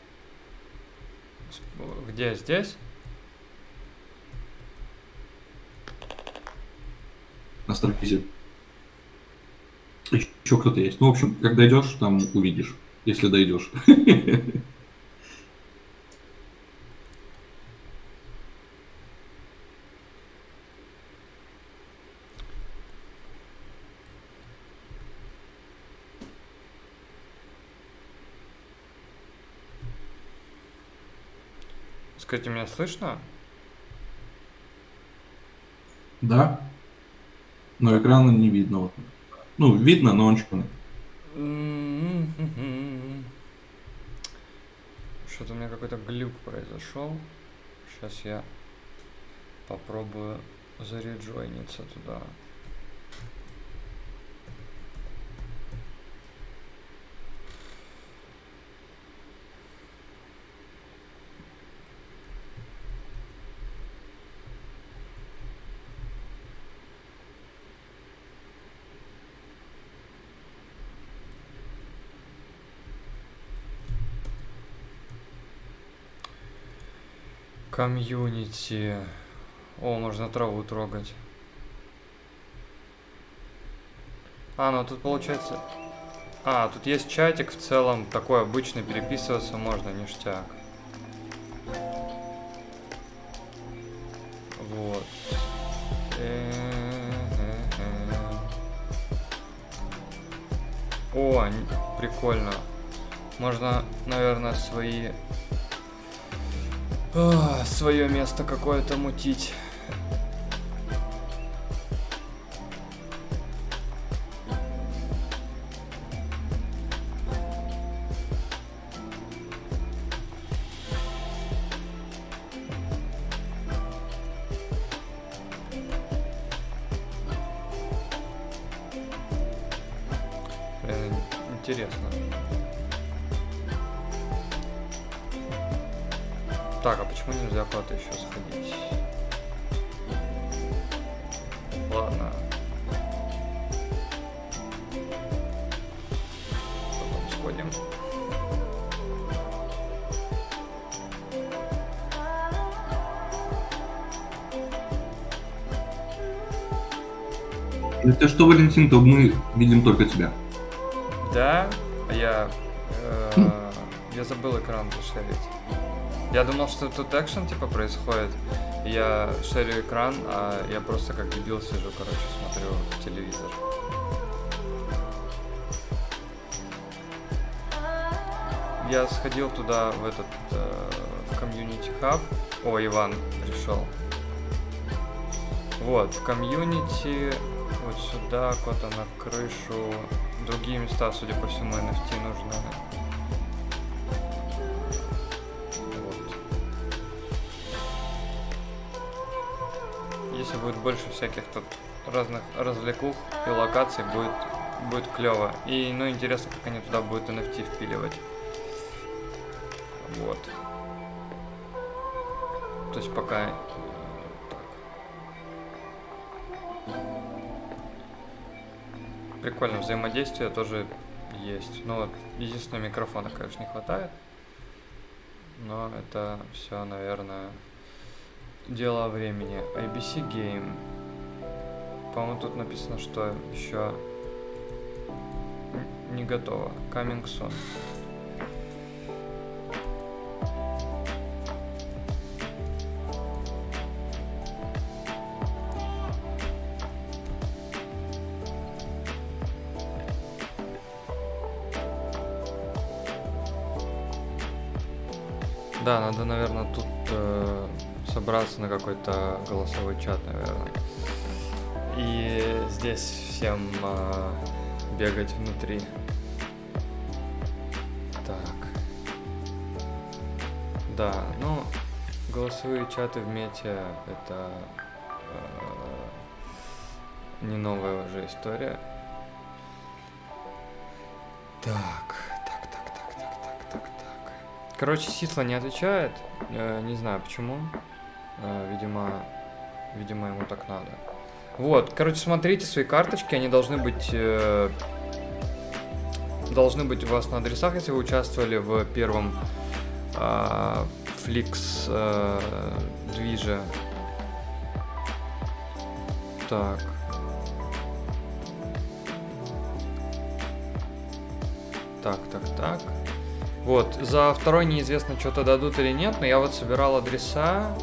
Где здесь? На Старфизе. Еще кто-то есть. Ну, в общем, когда идешь, там увидишь, если дойдешь. Скажите, меня слышно? Да. Но экрана не видно. Ну, видно, но он черный. Что-то у меня какой-то глюк произошел. Сейчас я попробую зареджойниться туда. Комьюнити. О, можно траву трогать. А, ну тут получается... А, тут есть чатик в целом, такой обычный, переписываться можно, ништяк. Вот. О, прикольно. Можно, наверное, свои свое место какое-то мутить. Что, Валентин, то мы видим только тебя. Да, я... Э, я забыл экран зашерить. Я думал, что тут экшен типа происходит. Я шерю экран, а я просто как дебил сижу, короче, смотрю телевизор. Я сходил туда, в этот, э, в комьюнити хаб. О, Иван пришел. Вот, в комьюнити вот сюда, куда-то на крышу. Другие места, судя по всему, NFT нужно. Вот. Если будет больше всяких тут разных развлекух и локаций, будет, будет клево. И, ну, интересно, как они туда будут NFT впиливать. Вот. То есть пока прикольно, взаимодействие тоже есть. Ну вот, единственное, микрофона, конечно, не хватает. Но это все, наверное, дело времени. IBC Game. По-моему, тут написано, что еще не готово. Coming soon. Да, надо, наверное, тут э, собраться на какой-то голосовой чат, наверное. И здесь всем э, бегать внутри. Так. Да, ну, голосовые чаты в мете это э, не новая уже история. Так, Короче, Сисла не отвечает. Э, не знаю почему. Э, видимо, видимо, ему так надо. Вот, короче, смотрите свои карточки, они должны быть э, должны быть у вас на адресах, если вы участвовали в первом э, Flix э, движе. Так. Так, так, так. Вот, за второй неизвестно, что-то дадут или нет, но я вот собирал адреса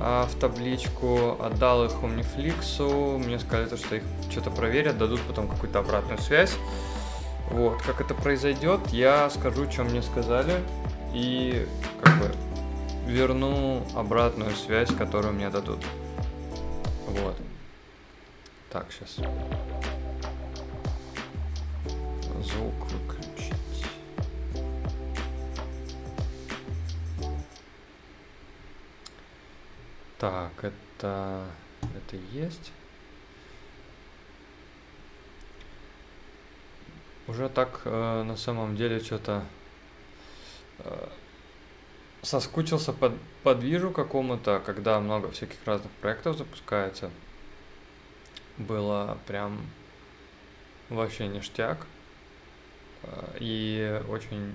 а, в табличку, отдал их Omniflix, мне сказали, то, что их что-то проверят, дадут потом какую-то обратную связь. Вот, как это произойдет, я скажу, что мне сказали, и как бы верну обратную связь, которую мне дадут. Вот. Так, сейчас. Звук Так, это... Это есть. Уже так э, на самом деле что-то э, соскучился по, по движу какому-то, когда много всяких разных проектов запускается. Было прям вообще ништяк. Э, и очень,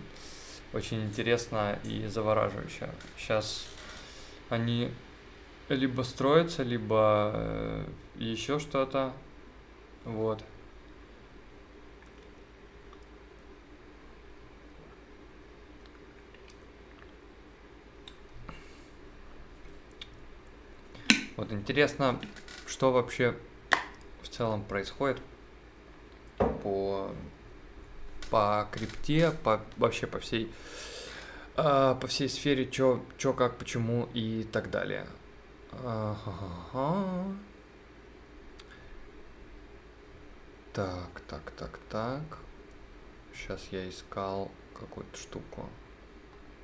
очень интересно и завораживающе. Сейчас они либо строятся, либо э, еще что-то. Вот. Вот интересно, что вообще в целом происходит по, по крипте, по, вообще по всей, э, по всей сфере, что, чё, как, почему и так далее. Ага. Так, так, так, так. Сейчас я искал какую-то штуку.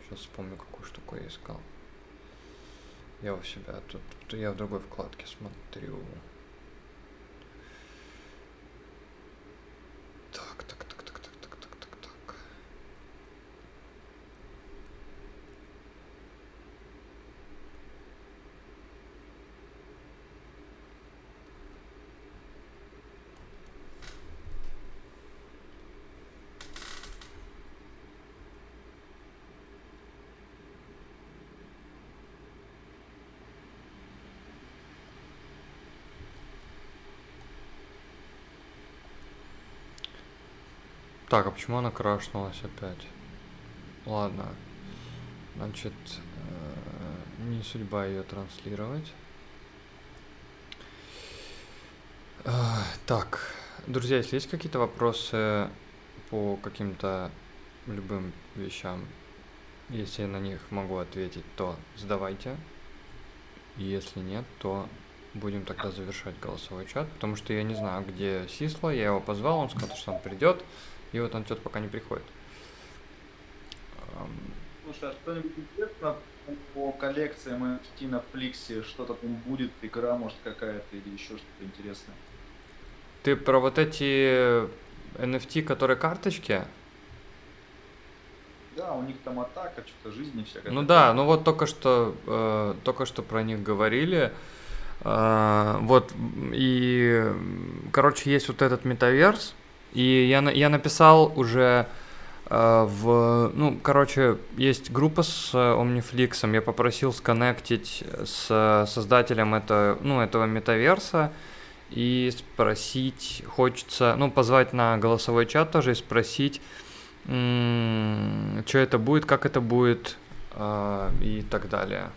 Сейчас вспомню, какую штуку я искал. Я у себя тут, я в другой вкладке смотрю. Так, а почему она крашнулась опять? Ладно. Значит, э, не судьба ее транслировать. Э, так, друзья, если есть какие-то вопросы по каким-то любым вещам, если я на них могу ответить, то задавайте. Если нет, то будем тогда завершать голосовой чат, потому что я не знаю, где Сисла, я его позвал, он сказал, что он придет. И вот он что-то пока не приходит. Слушай, а что-нибудь интересно по коллекциям NFT на Фликсе? Что-то там будет, игра может какая-то или еще что-то интересное? Ты про вот эти NFT, которые карточки? Да, у них там атака, что-то жизни всякая. Ну да, ну вот только что, э, только что про них говорили. Э, вот, и, короче, есть вот этот метаверс, и я, я написал уже э, в... Ну, короче, есть группа с Omniflix, я попросил сконнектить с создателем это, ну, этого метаверса и спросить, хочется, ну, позвать на голосовой чат тоже и спросить, что это будет, как это будет э, и так далее.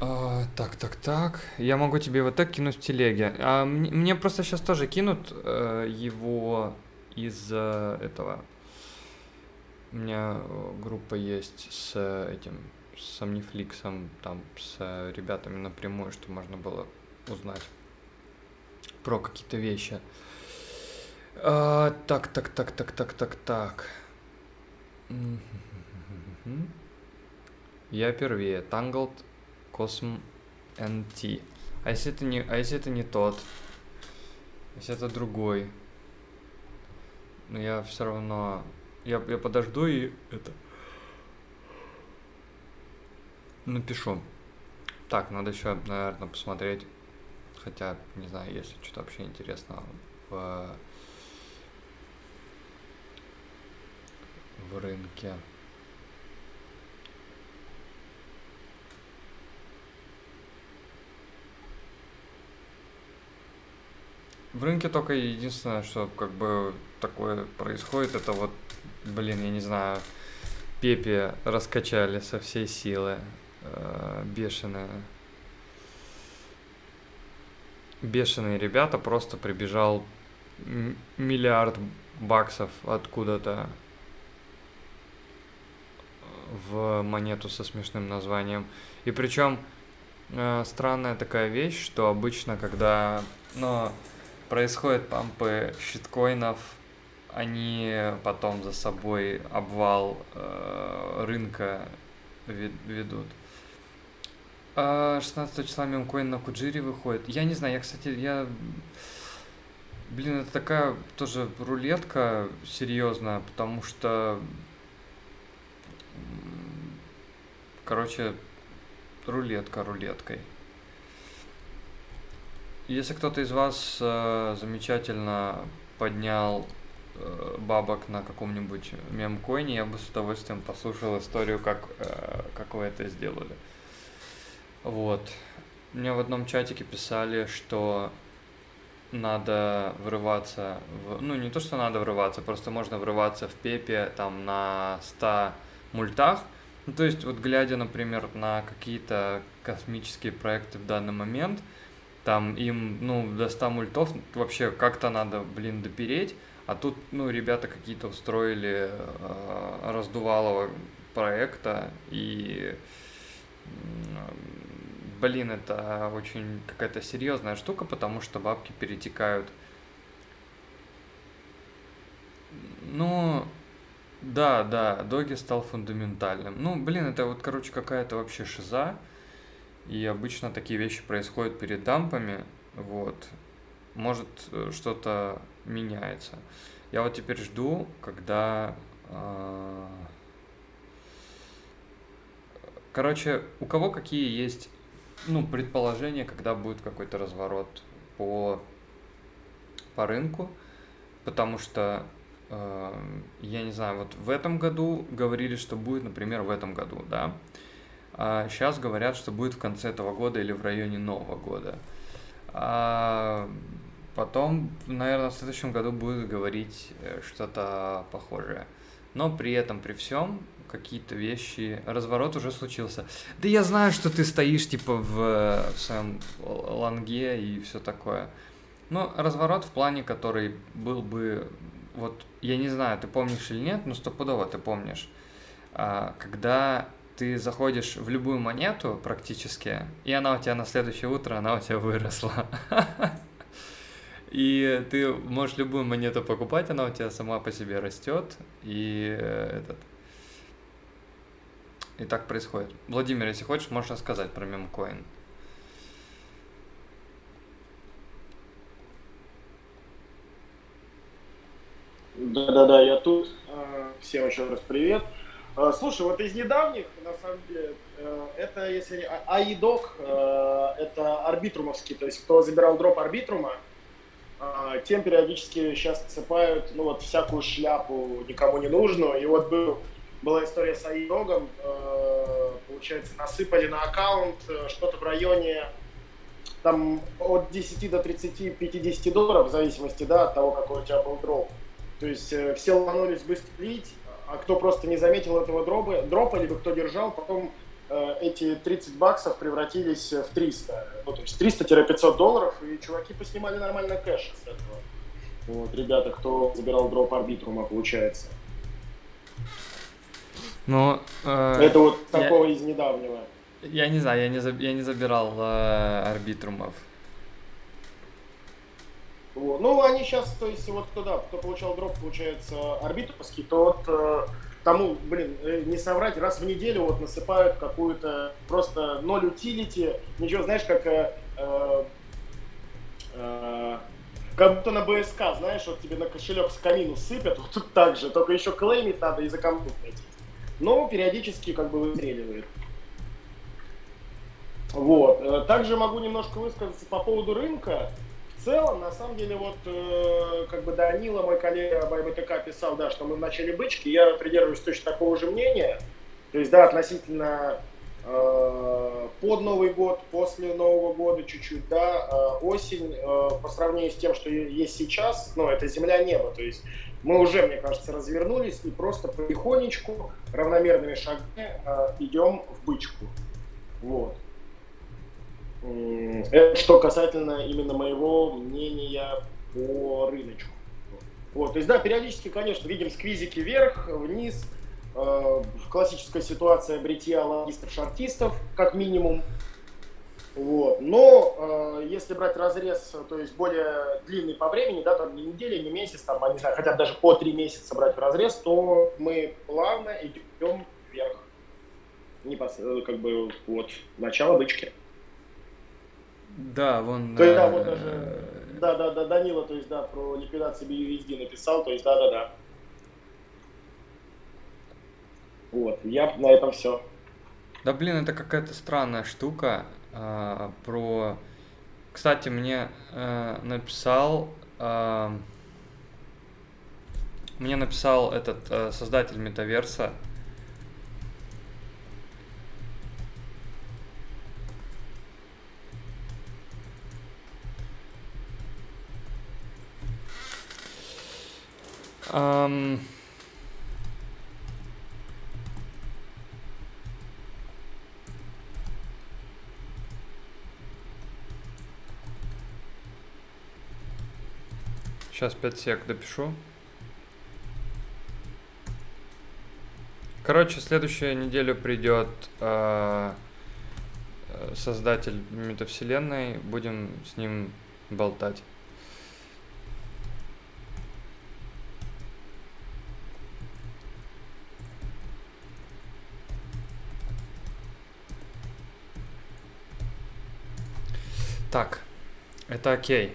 А, так, так, так. Я могу тебе вот так кинуть в телеге. А, мне, мне просто сейчас тоже кинут э, его из э, этого. У меня э, группа есть с этим, с Omniflix, там, с ребятами напрямую, что можно было узнать про какие-то вещи. А, так, так, так, так, так, так, так. Я первее. Tangled Cosm NT. А если это не, а если это не тот? Если это другой? Но я все равно... Я, я подожду и это... Напишу. Так, надо еще, наверное, посмотреть. Хотя, не знаю, если что-то вообще интересного в, в рынке. В рынке только единственное, что как бы такое происходит, это вот, блин, я не знаю, Пепе раскачали со всей силы. Э, бешеные. Бешеные ребята, просто прибежал миллиард баксов откуда-то в монету со смешным названием. И причем э, странная такая вещь, что обычно, когда, ну, происходят пампы щиткоинов, они потом за собой обвал э, рынка ведут. А 16 числа мемкоин на Куджире выходит. Я не знаю, я, кстати, я... Блин, это такая тоже рулетка серьезная, потому что... Короче, рулетка рулеткой. Если кто-то из вас э, замечательно поднял э, бабок на каком-нибудь мемкоине, я бы с удовольствием послушал историю, как, э, как вы это сделали. Вот. Мне в одном чатике писали, что надо врываться в... Ну, не то, что надо врываться, просто можно врываться в Пепе там на 100 мультах. Ну, то есть, вот глядя, например, на какие-то космические проекты в данный момент – там им, ну, до 100 мультов вообще как-то надо, блин, допереть, а тут, ну, ребята какие-то устроили э, раздувалого проекта, и, э, блин, это очень какая-то серьезная штука, потому что бабки перетекают. Ну, да, да, Доги стал фундаментальным. Ну, блин, это вот, короче, какая-то вообще шиза. И обычно такие вещи происходят перед дампами, вот. Может, э, что-то меняется. Я вот теперь жду, когда... Э, короче, у кого какие есть ну, предположения, когда будет какой-то разворот по, по рынку, потому что э, я не знаю, вот в этом году говорили, что будет, например, в этом году, да, а сейчас говорят, что будет в конце этого года или в районе Нового года. А потом, наверное, в следующем году будут говорить э, что-то похожее. Но при этом, при всем, какие-то вещи, разворот уже случился. Да я знаю, что ты стоишь типа в, в своем ланге и все такое. Но разворот в плане, который был бы, вот, я не знаю, ты помнишь или нет, но стопудово ты помнишь, а, когда ты заходишь в любую монету практически, и она у тебя на следующее утро, она у тебя выросла. И ты можешь любую монету покупать, она у тебя сама по себе растет, и э, этот... И так происходит. Владимир, если хочешь, можешь рассказать про мемкоин. Да-да-да, я тут. А, всем еще раз привет. А, слушай, вот из недавних, на самом деле, э, это если АИДОК, э, это арбитрумовский, то есть кто забирал дроп арбитрума, э, тем периодически сейчас отсыпают, ну вот всякую шляпу никому не нужную. И вот был, была история с АИДОГом, получается, насыпали на аккаунт что-то в районе там от 10 до 30-50 долларов, в зависимости да, от того, какой у тебя был дроп. То есть все ломанулись быстро лить, а кто просто не заметил этого дропа, дропа либо кто держал, потом э, эти 30 баксов превратились в 300. Ну, то есть 300-500 долларов, и чуваки поснимали нормально кэш с этого. Вот, ребята, кто забирал дроп арбитрума, получается. Ну, э, Это вот я- такого из недавнего. я не знаю, я не, я не забирал э, арбитрумов. Вот. Ну, они сейчас, то есть, вот кто, да, кто получал дроп, получается, арбитровский, тот э, тому, блин, э, не соврать, раз в неделю вот насыпают какую-то просто ноль утилити, ничего, знаешь, как э, э, э, как будто на БСК, знаешь, вот тебе на кошелек с камину сыпят, вот тут так же, только еще клеймить надо и за компьютер платить. Но периодически как бы выстреливает. Вот. Э, Также могу немножко высказаться по поводу рынка. Целом, на самом деле, вот э, как бы Данила, мой коллега по БТК, писал, да, что мы в начале бычки, я придерживаюсь точно такого же мнения. То есть, да, относительно э, под Новый год, после Нового года чуть-чуть, да, э, осень, э, по сравнению с тем, что есть сейчас, ну, это земля-небо, то есть мы уже, мне кажется, развернулись и просто потихонечку, равномерными шагами э, идем в бычку. Вот. Это что касательно именно моего мнения по рыночку. Вот, то есть, да, периодически, конечно, видим сквизики вверх, вниз, э, классическая ситуация бритья логистов, шартистов, как минимум. Вот. Но э, если брать разрез, то есть более длинный по времени, да, там не неделя, не месяц, там, а не знаю, хотя бы даже по три месяца брать в разрез, то мы плавно идем вверх. Непосредственно, как бы, вот, начало бычки. Да, вон... То есть, да, э, вот даже, да, да, да, Данила, то есть, да, про ликвидацию BUSD написал, то есть, да, да, да. Вот, я на этом все. Да блин, это какая-то странная штука. а, про. Кстати, мне э, написал. а, мне написал этот э, создатель метаверса. Ам, Сейчас 5 сек допишу. Короче, следующую неделю придет э, э, создатель метавселенной. Будем с ним болтать. Это окей.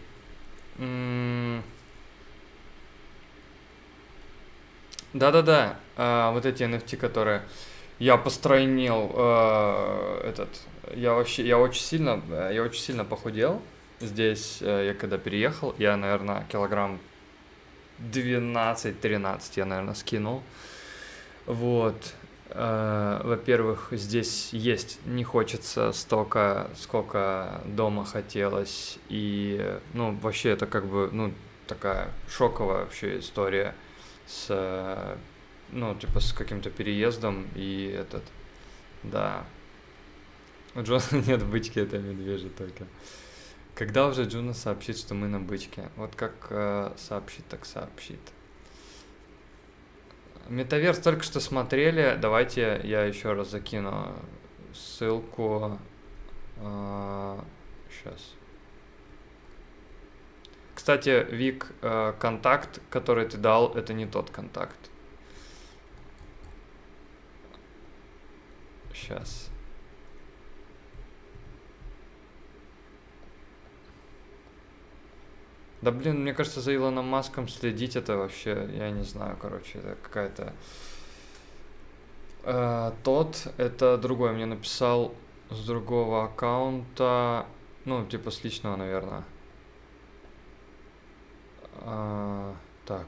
Да-да-да, а, вот эти NFT, которые я постройнел, э, этот, я вообще, я очень сильно, я очень сильно похудел здесь, э, я когда переехал, я, наверное, килограмм 12-13 я, наверное, скинул. Вот. Э, Во-первых, здесь есть не хочется столько, сколько дома хотелось. И, ну, вообще это как бы, ну, такая шоковая вообще история с, ну, типа с каким-то переездом и этот, да. У Джона нет бычки, это медвежий только. Когда уже Джуна сообщит, что мы на бычке? Вот как э, сообщит, так сообщит. Метаверс только что смотрели. Давайте я еще раз закину ссылку. Сейчас. Кстати, Вик, э, контакт, который ты дал, это не тот контакт. Сейчас. Да блин, мне кажется, за Илоном Маском следить это вообще, я не знаю, короче, это какая-то... Э, тот, это другой, мне написал с другого аккаунта, ну, типа с личного, наверное. А, так.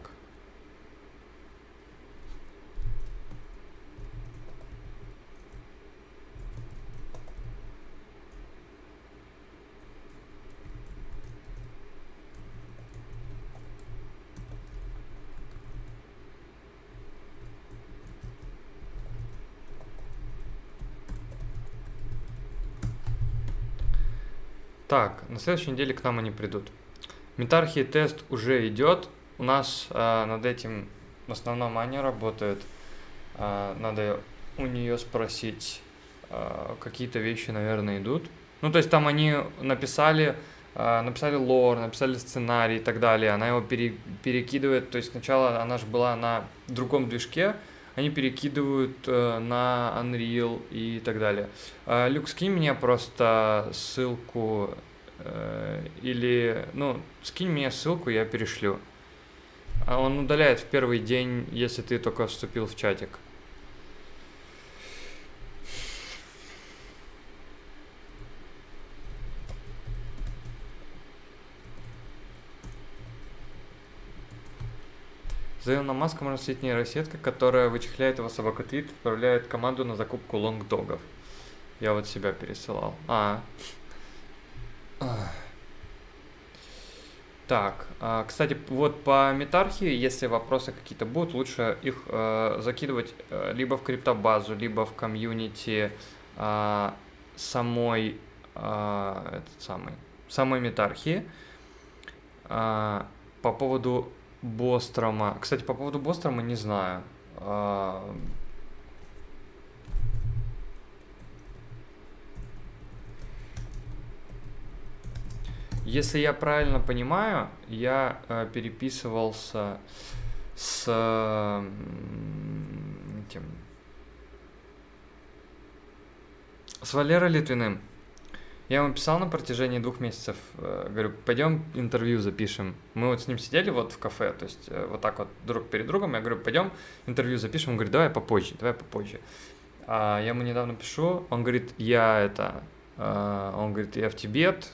Так, на следующей неделе к нам они придут. Метархи тест уже идет. У нас э, над этим в основном Аня работает. Э, надо у нее спросить, э, какие-то вещи, наверное, идут. Ну, то есть там они написали, э, написали лор, написали сценарий и так далее. Она его пере, перекидывает. То есть сначала она же была на другом движке, они перекидывают э, на Unreal и так далее. Э, Люк, скинь мне просто ссылку э, или, ну, скинь мне ссылку, я перешлю. А он удаляет в первый день, если ты только вступил в чатик. За Илоном Маском можно сидеть нейросетка, которая вычехляет его собакотвит, отправляет команду на закупку лонгдогов. Я вот себя пересылал. А. Так, а, кстати, вот по метархии, если вопросы какие-то будут, лучше их э, закидывать э, либо в криптобазу, либо в комьюнити э, самой, э, этот самый, самой метархии. Э, по поводу Бострома. Кстати, по поводу Бострома не знаю. А, если я правильно понимаю, я э, переписывался с этим, с Валерой Литвиным. Я ему писал на протяжении двух месяцев, э, говорю, пойдем интервью запишем. Мы вот с ним сидели вот в кафе, то есть э, вот так вот друг перед другом, я говорю, пойдем интервью запишем. Он говорит, давай попозже, давай попозже. А я ему недавно пишу, он говорит, я это, э, он говорит, я в Тибет,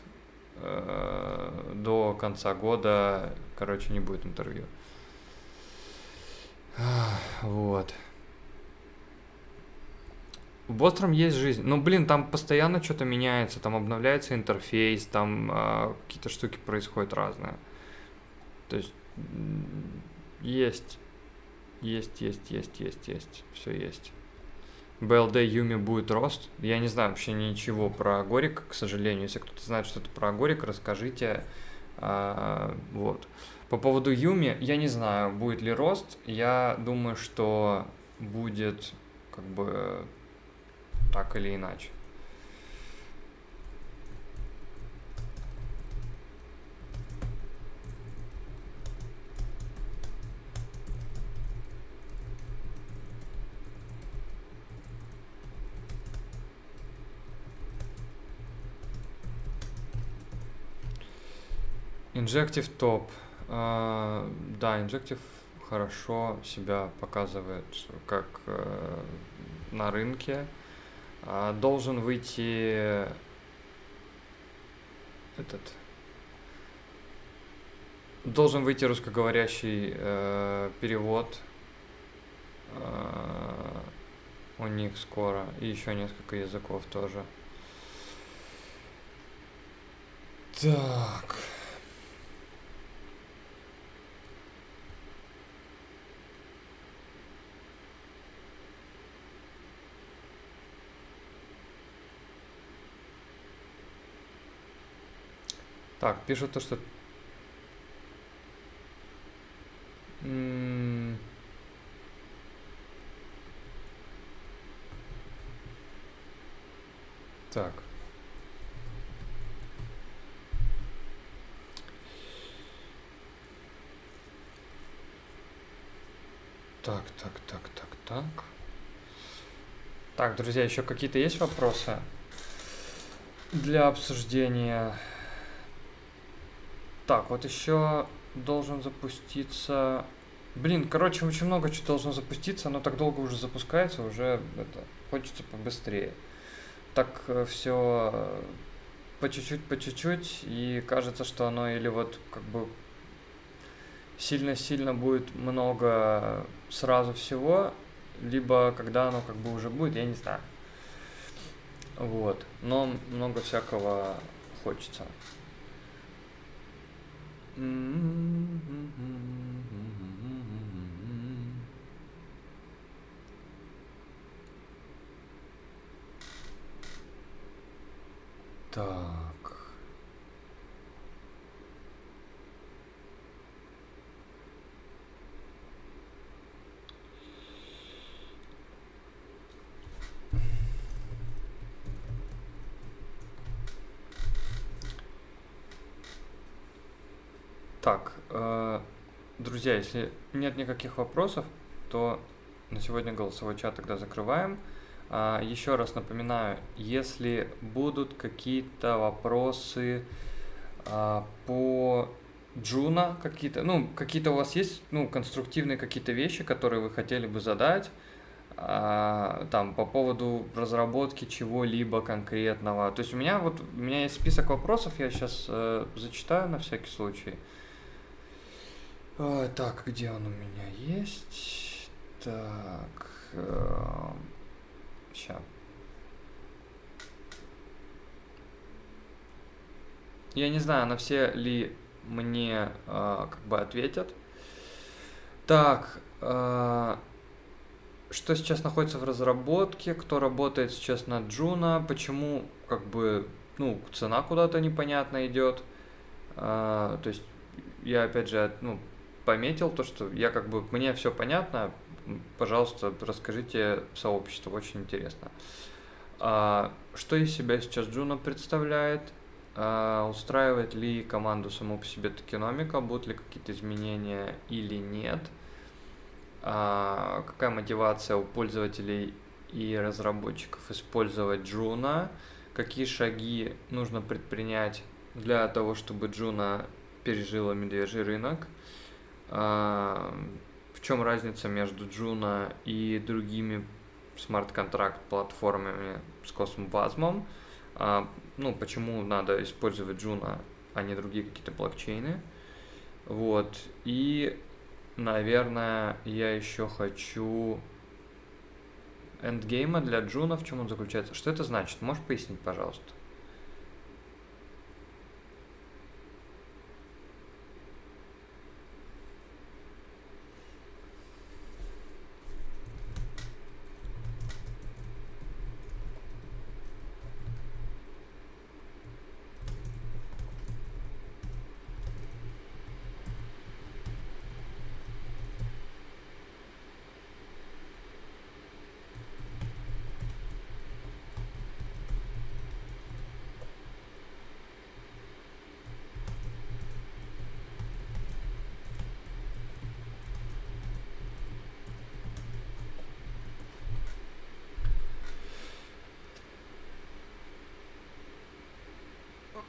до конца года, короче, не будет интервью. Вот. В Бостром есть жизнь. Ну, блин, там постоянно что-то меняется, там обновляется интерфейс, там э, какие-то штуки происходят разные. То есть есть, есть, есть, есть, есть, есть, все есть. BLD Юми будет рост. Я не знаю вообще ничего про Горик, к сожалению. Если кто-то знает что-то про Горик, расскажите. А, вот. По поводу Юми, я не знаю, будет ли рост. Я думаю, что будет как бы так или иначе. Injective топ. Uh, да, Injective хорошо себя показывает как uh, на рынке. А, должен выйти этот должен выйти русскоговорящий э, перевод э, у них скоро и еще несколько языков тоже. Так. Так, пишут то, что... Так. Так, так, так, так, так. Так, друзья, еще какие-то есть вопросы для обсуждения? Так, вот еще должен запуститься... Блин, короче, очень много чего должно запуститься, но так долго уже запускается, уже это, хочется побыстрее. Так э, все э, по чуть-чуть, по чуть-чуть, и кажется, что оно или вот как бы сильно-сильно будет много сразу всего, либо когда оно как бы уже будет, я не знаю. Вот. Но много всякого хочется. Так. Так, э, друзья, если нет никаких вопросов, то на сегодня голосовой чат тогда закрываем. А, еще раз напоминаю, если будут какие-то вопросы а, по Джуна, какие-то, ну, какие-то у вас есть, ну, конструктивные какие-то вещи, которые вы хотели бы задать, а, там, по поводу разработки чего-либо конкретного. То есть у меня вот, у меня есть список вопросов, я сейчас э, зачитаю на всякий случай. Э, так, где он у меня есть? Так, э, сейчас. Я не знаю, на все ли мне э, как бы ответят. Так, э, что сейчас находится в разработке, кто работает сейчас над Джуна, почему как бы ну цена куда-то непонятно идет. Э, то есть я опять же ну пометил то, что я как бы мне все понятно. Пожалуйста, расскажите сообществу, очень интересно. А, что из себя сейчас Джуна представляет? А, устраивает ли команду саму по себе токеномика, будут ли какие-то изменения или нет, а, какая мотивация у пользователей и разработчиков использовать Джуна, какие шаги нужно предпринять для того, чтобы Джуна пережила медвежий рынок, в чем разница между Джуна и другими смарт-контракт платформами с CosmWasm ом, ну, почему надо использовать Juno, а не другие какие-то блокчейны. Вот. И, наверное, я еще хочу эндгейма для Джуна, в чем он заключается. Что это значит? Можешь пояснить, пожалуйста?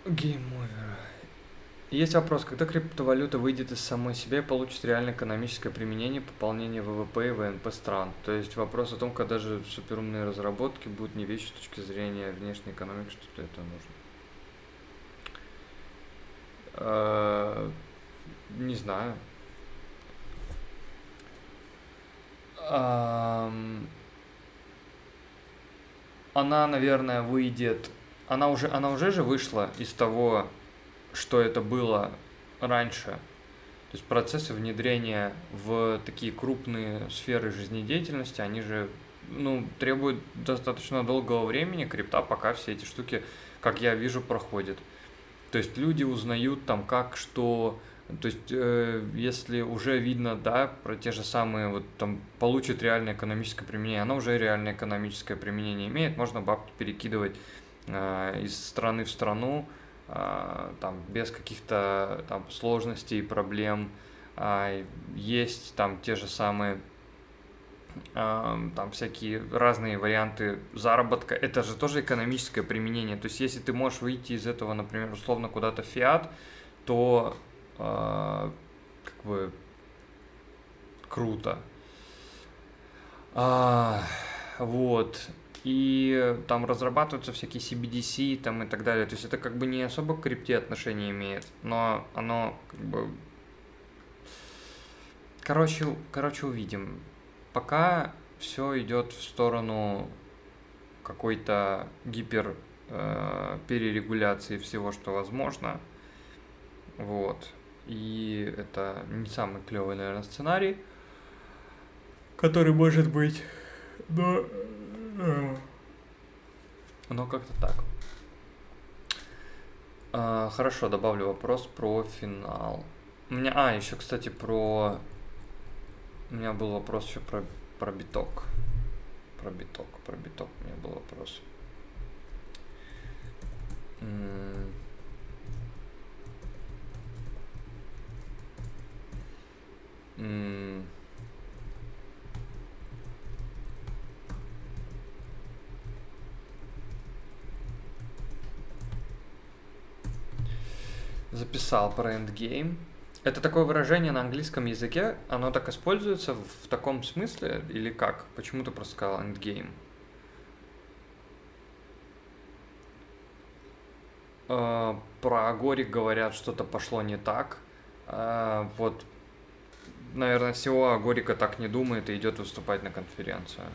Game over. Есть вопрос, когда криптовалюта выйдет из самой себя и получит реально экономическое применение, пополнение ВВП и ВНП стран? То есть вопрос о том, когда же суперумные разработки будут не вещи с точки зрения внешней экономики, что для этого нужно. Не знаю. Она, наверное, выйдет она уже, она уже же вышла из того, что это было раньше. То есть процессы внедрения в такие крупные сферы жизнедеятельности, они же ну, требуют достаточно долгого времени, крипта, пока все эти штуки, как я вижу, проходят. То есть люди узнают там как, что, то есть э, если уже видно, да, про те же самые, вот там получит реальное экономическое применение, она уже реальное экономическое применение имеет, можно бабки перекидывать из страны в страну, э, там, без каких-то там сложностей, проблем. А, есть там те же самые э, там всякие разные варианты заработка, это же тоже экономическое применение. То есть, если ты можешь выйти из этого, например, условно куда-то фиат, то как бы круто. А, вот и там разрабатываются всякие CBDC там и так далее. То есть это как бы не особо к крипте отношения имеет, но оно как бы... Короче, короче увидим. Пока все идет в сторону какой-то гипер э, перерегуляции всего, что возможно. Вот. И это не самый клевый, наверное, сценарий, который может быть. Но но ну, как-то так. А, хорошо, добавлю вопрос про финал. У меня, а, еще, кстати, про... У меня был вопрос еще про, про биток. Про биток, про биток у меня был вопрос. М -м -м. Записал про endgame. Это такое выражение на английском языке, оно так используется в таком смысле или как? Почему ты просто сказал endgame? Э, про Агорик говорят, что-то пошло не так. Э, вот, наверное, всего Агорика так не думает и идет выступать на конференцию.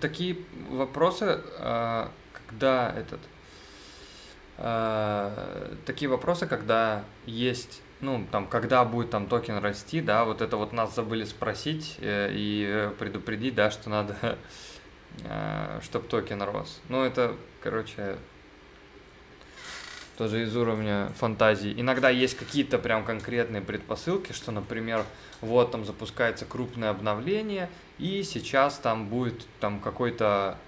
Такие вопросы, э, когда этот э, такие вопросы, когда есть, ну, там, когда будет там токен расти, да, вот это вот нас забыли спросить э, и предупредить, да, что надо, э, чтобы токен рос. Ну, это, короче, тоже из уровня фантазии. Иногда есть какие-то прям конкретные предпосылки, что, например, вот там запускается крупное обновление, и сейчас там будет там какой-то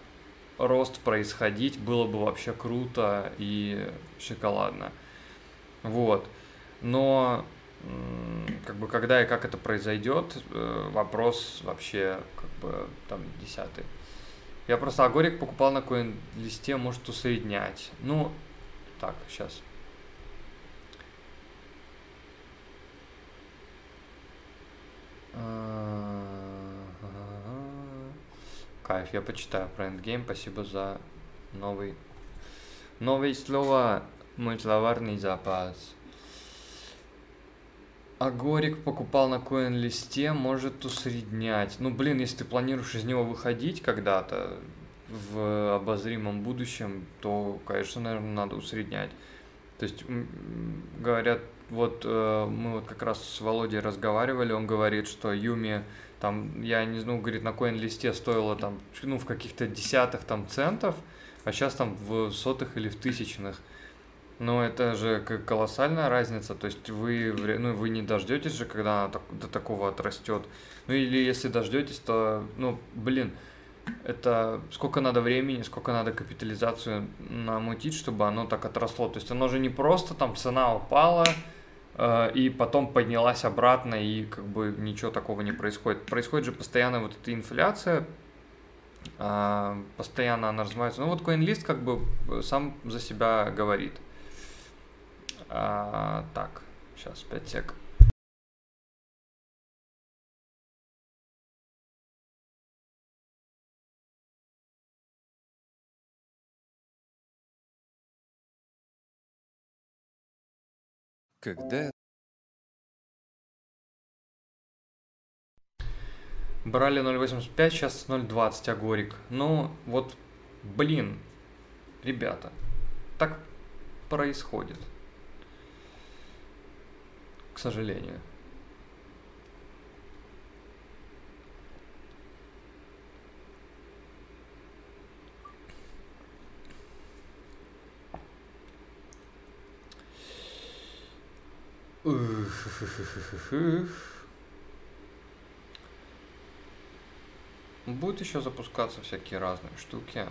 рост происходить, было бы вообще круто и шоколадно. Вот. Но как бы когда и как это произойдет, э, вопрос вообще как бы там десятый. Я просто Агорик покупал на коин листе, может усреднять. Ну, так, сейчас. Кайф, я почитаю про эндгейм. Спасибо за новый, новые слова, мой словарный запас. А Горик покупал на коин-листе, может усреднять. Ну, блин, если ты планируешь из него выходить когда-то в обозримом будущем, то, конечно, наверное, надо усреднять. То есть, говорят, вот э, мы вот как раз с Володей разговаривали, он говорит, что Юми там, я не знаю, говорит, на коин-листе стоило там, ну, в каких-то десятых там центов, а сейчас там в сотых или в тысячных. Но это же колоссальная разница, то есть вы, ну, вы не дождетесь же, когда она до такого отрастет. Ну или если дождетесь, то, ну, блин, это сколько надо времени, сколько надо капитализацию намутить, чтобы оно так отросло. То есть оно же не просто там цена упала, Э, и потом поднялась обратно, и как бы ничего такого не происходит. Происходит же постоянно вот эта инфляция, а, постоянно она развивается. Ну вот CoinList как бы сам за себя говорит. А, так, сейчас 5 сек. Когда Брали 0.85, сейчас 0.20 Агорик. Ну, вот, блин, ребята, так происходит. К сожалению. Будут еще запускаться всякие разные штуки.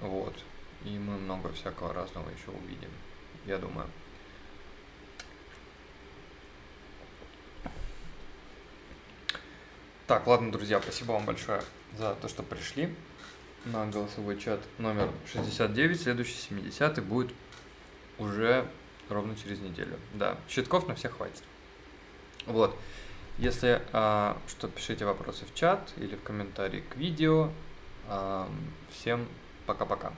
Вот. И мы много всякого разного еще увидим, я думаю. Так, ладно, друзья, спасибо вам большое за то, что пришли на голосовой чат номер 69. Следующий 70 будет уже ровно через неделю. Да, щитков на всех хватит. Вот. Если а, что, пишите вопросы в чат или в комментарии к видео. А, всем пока-пока.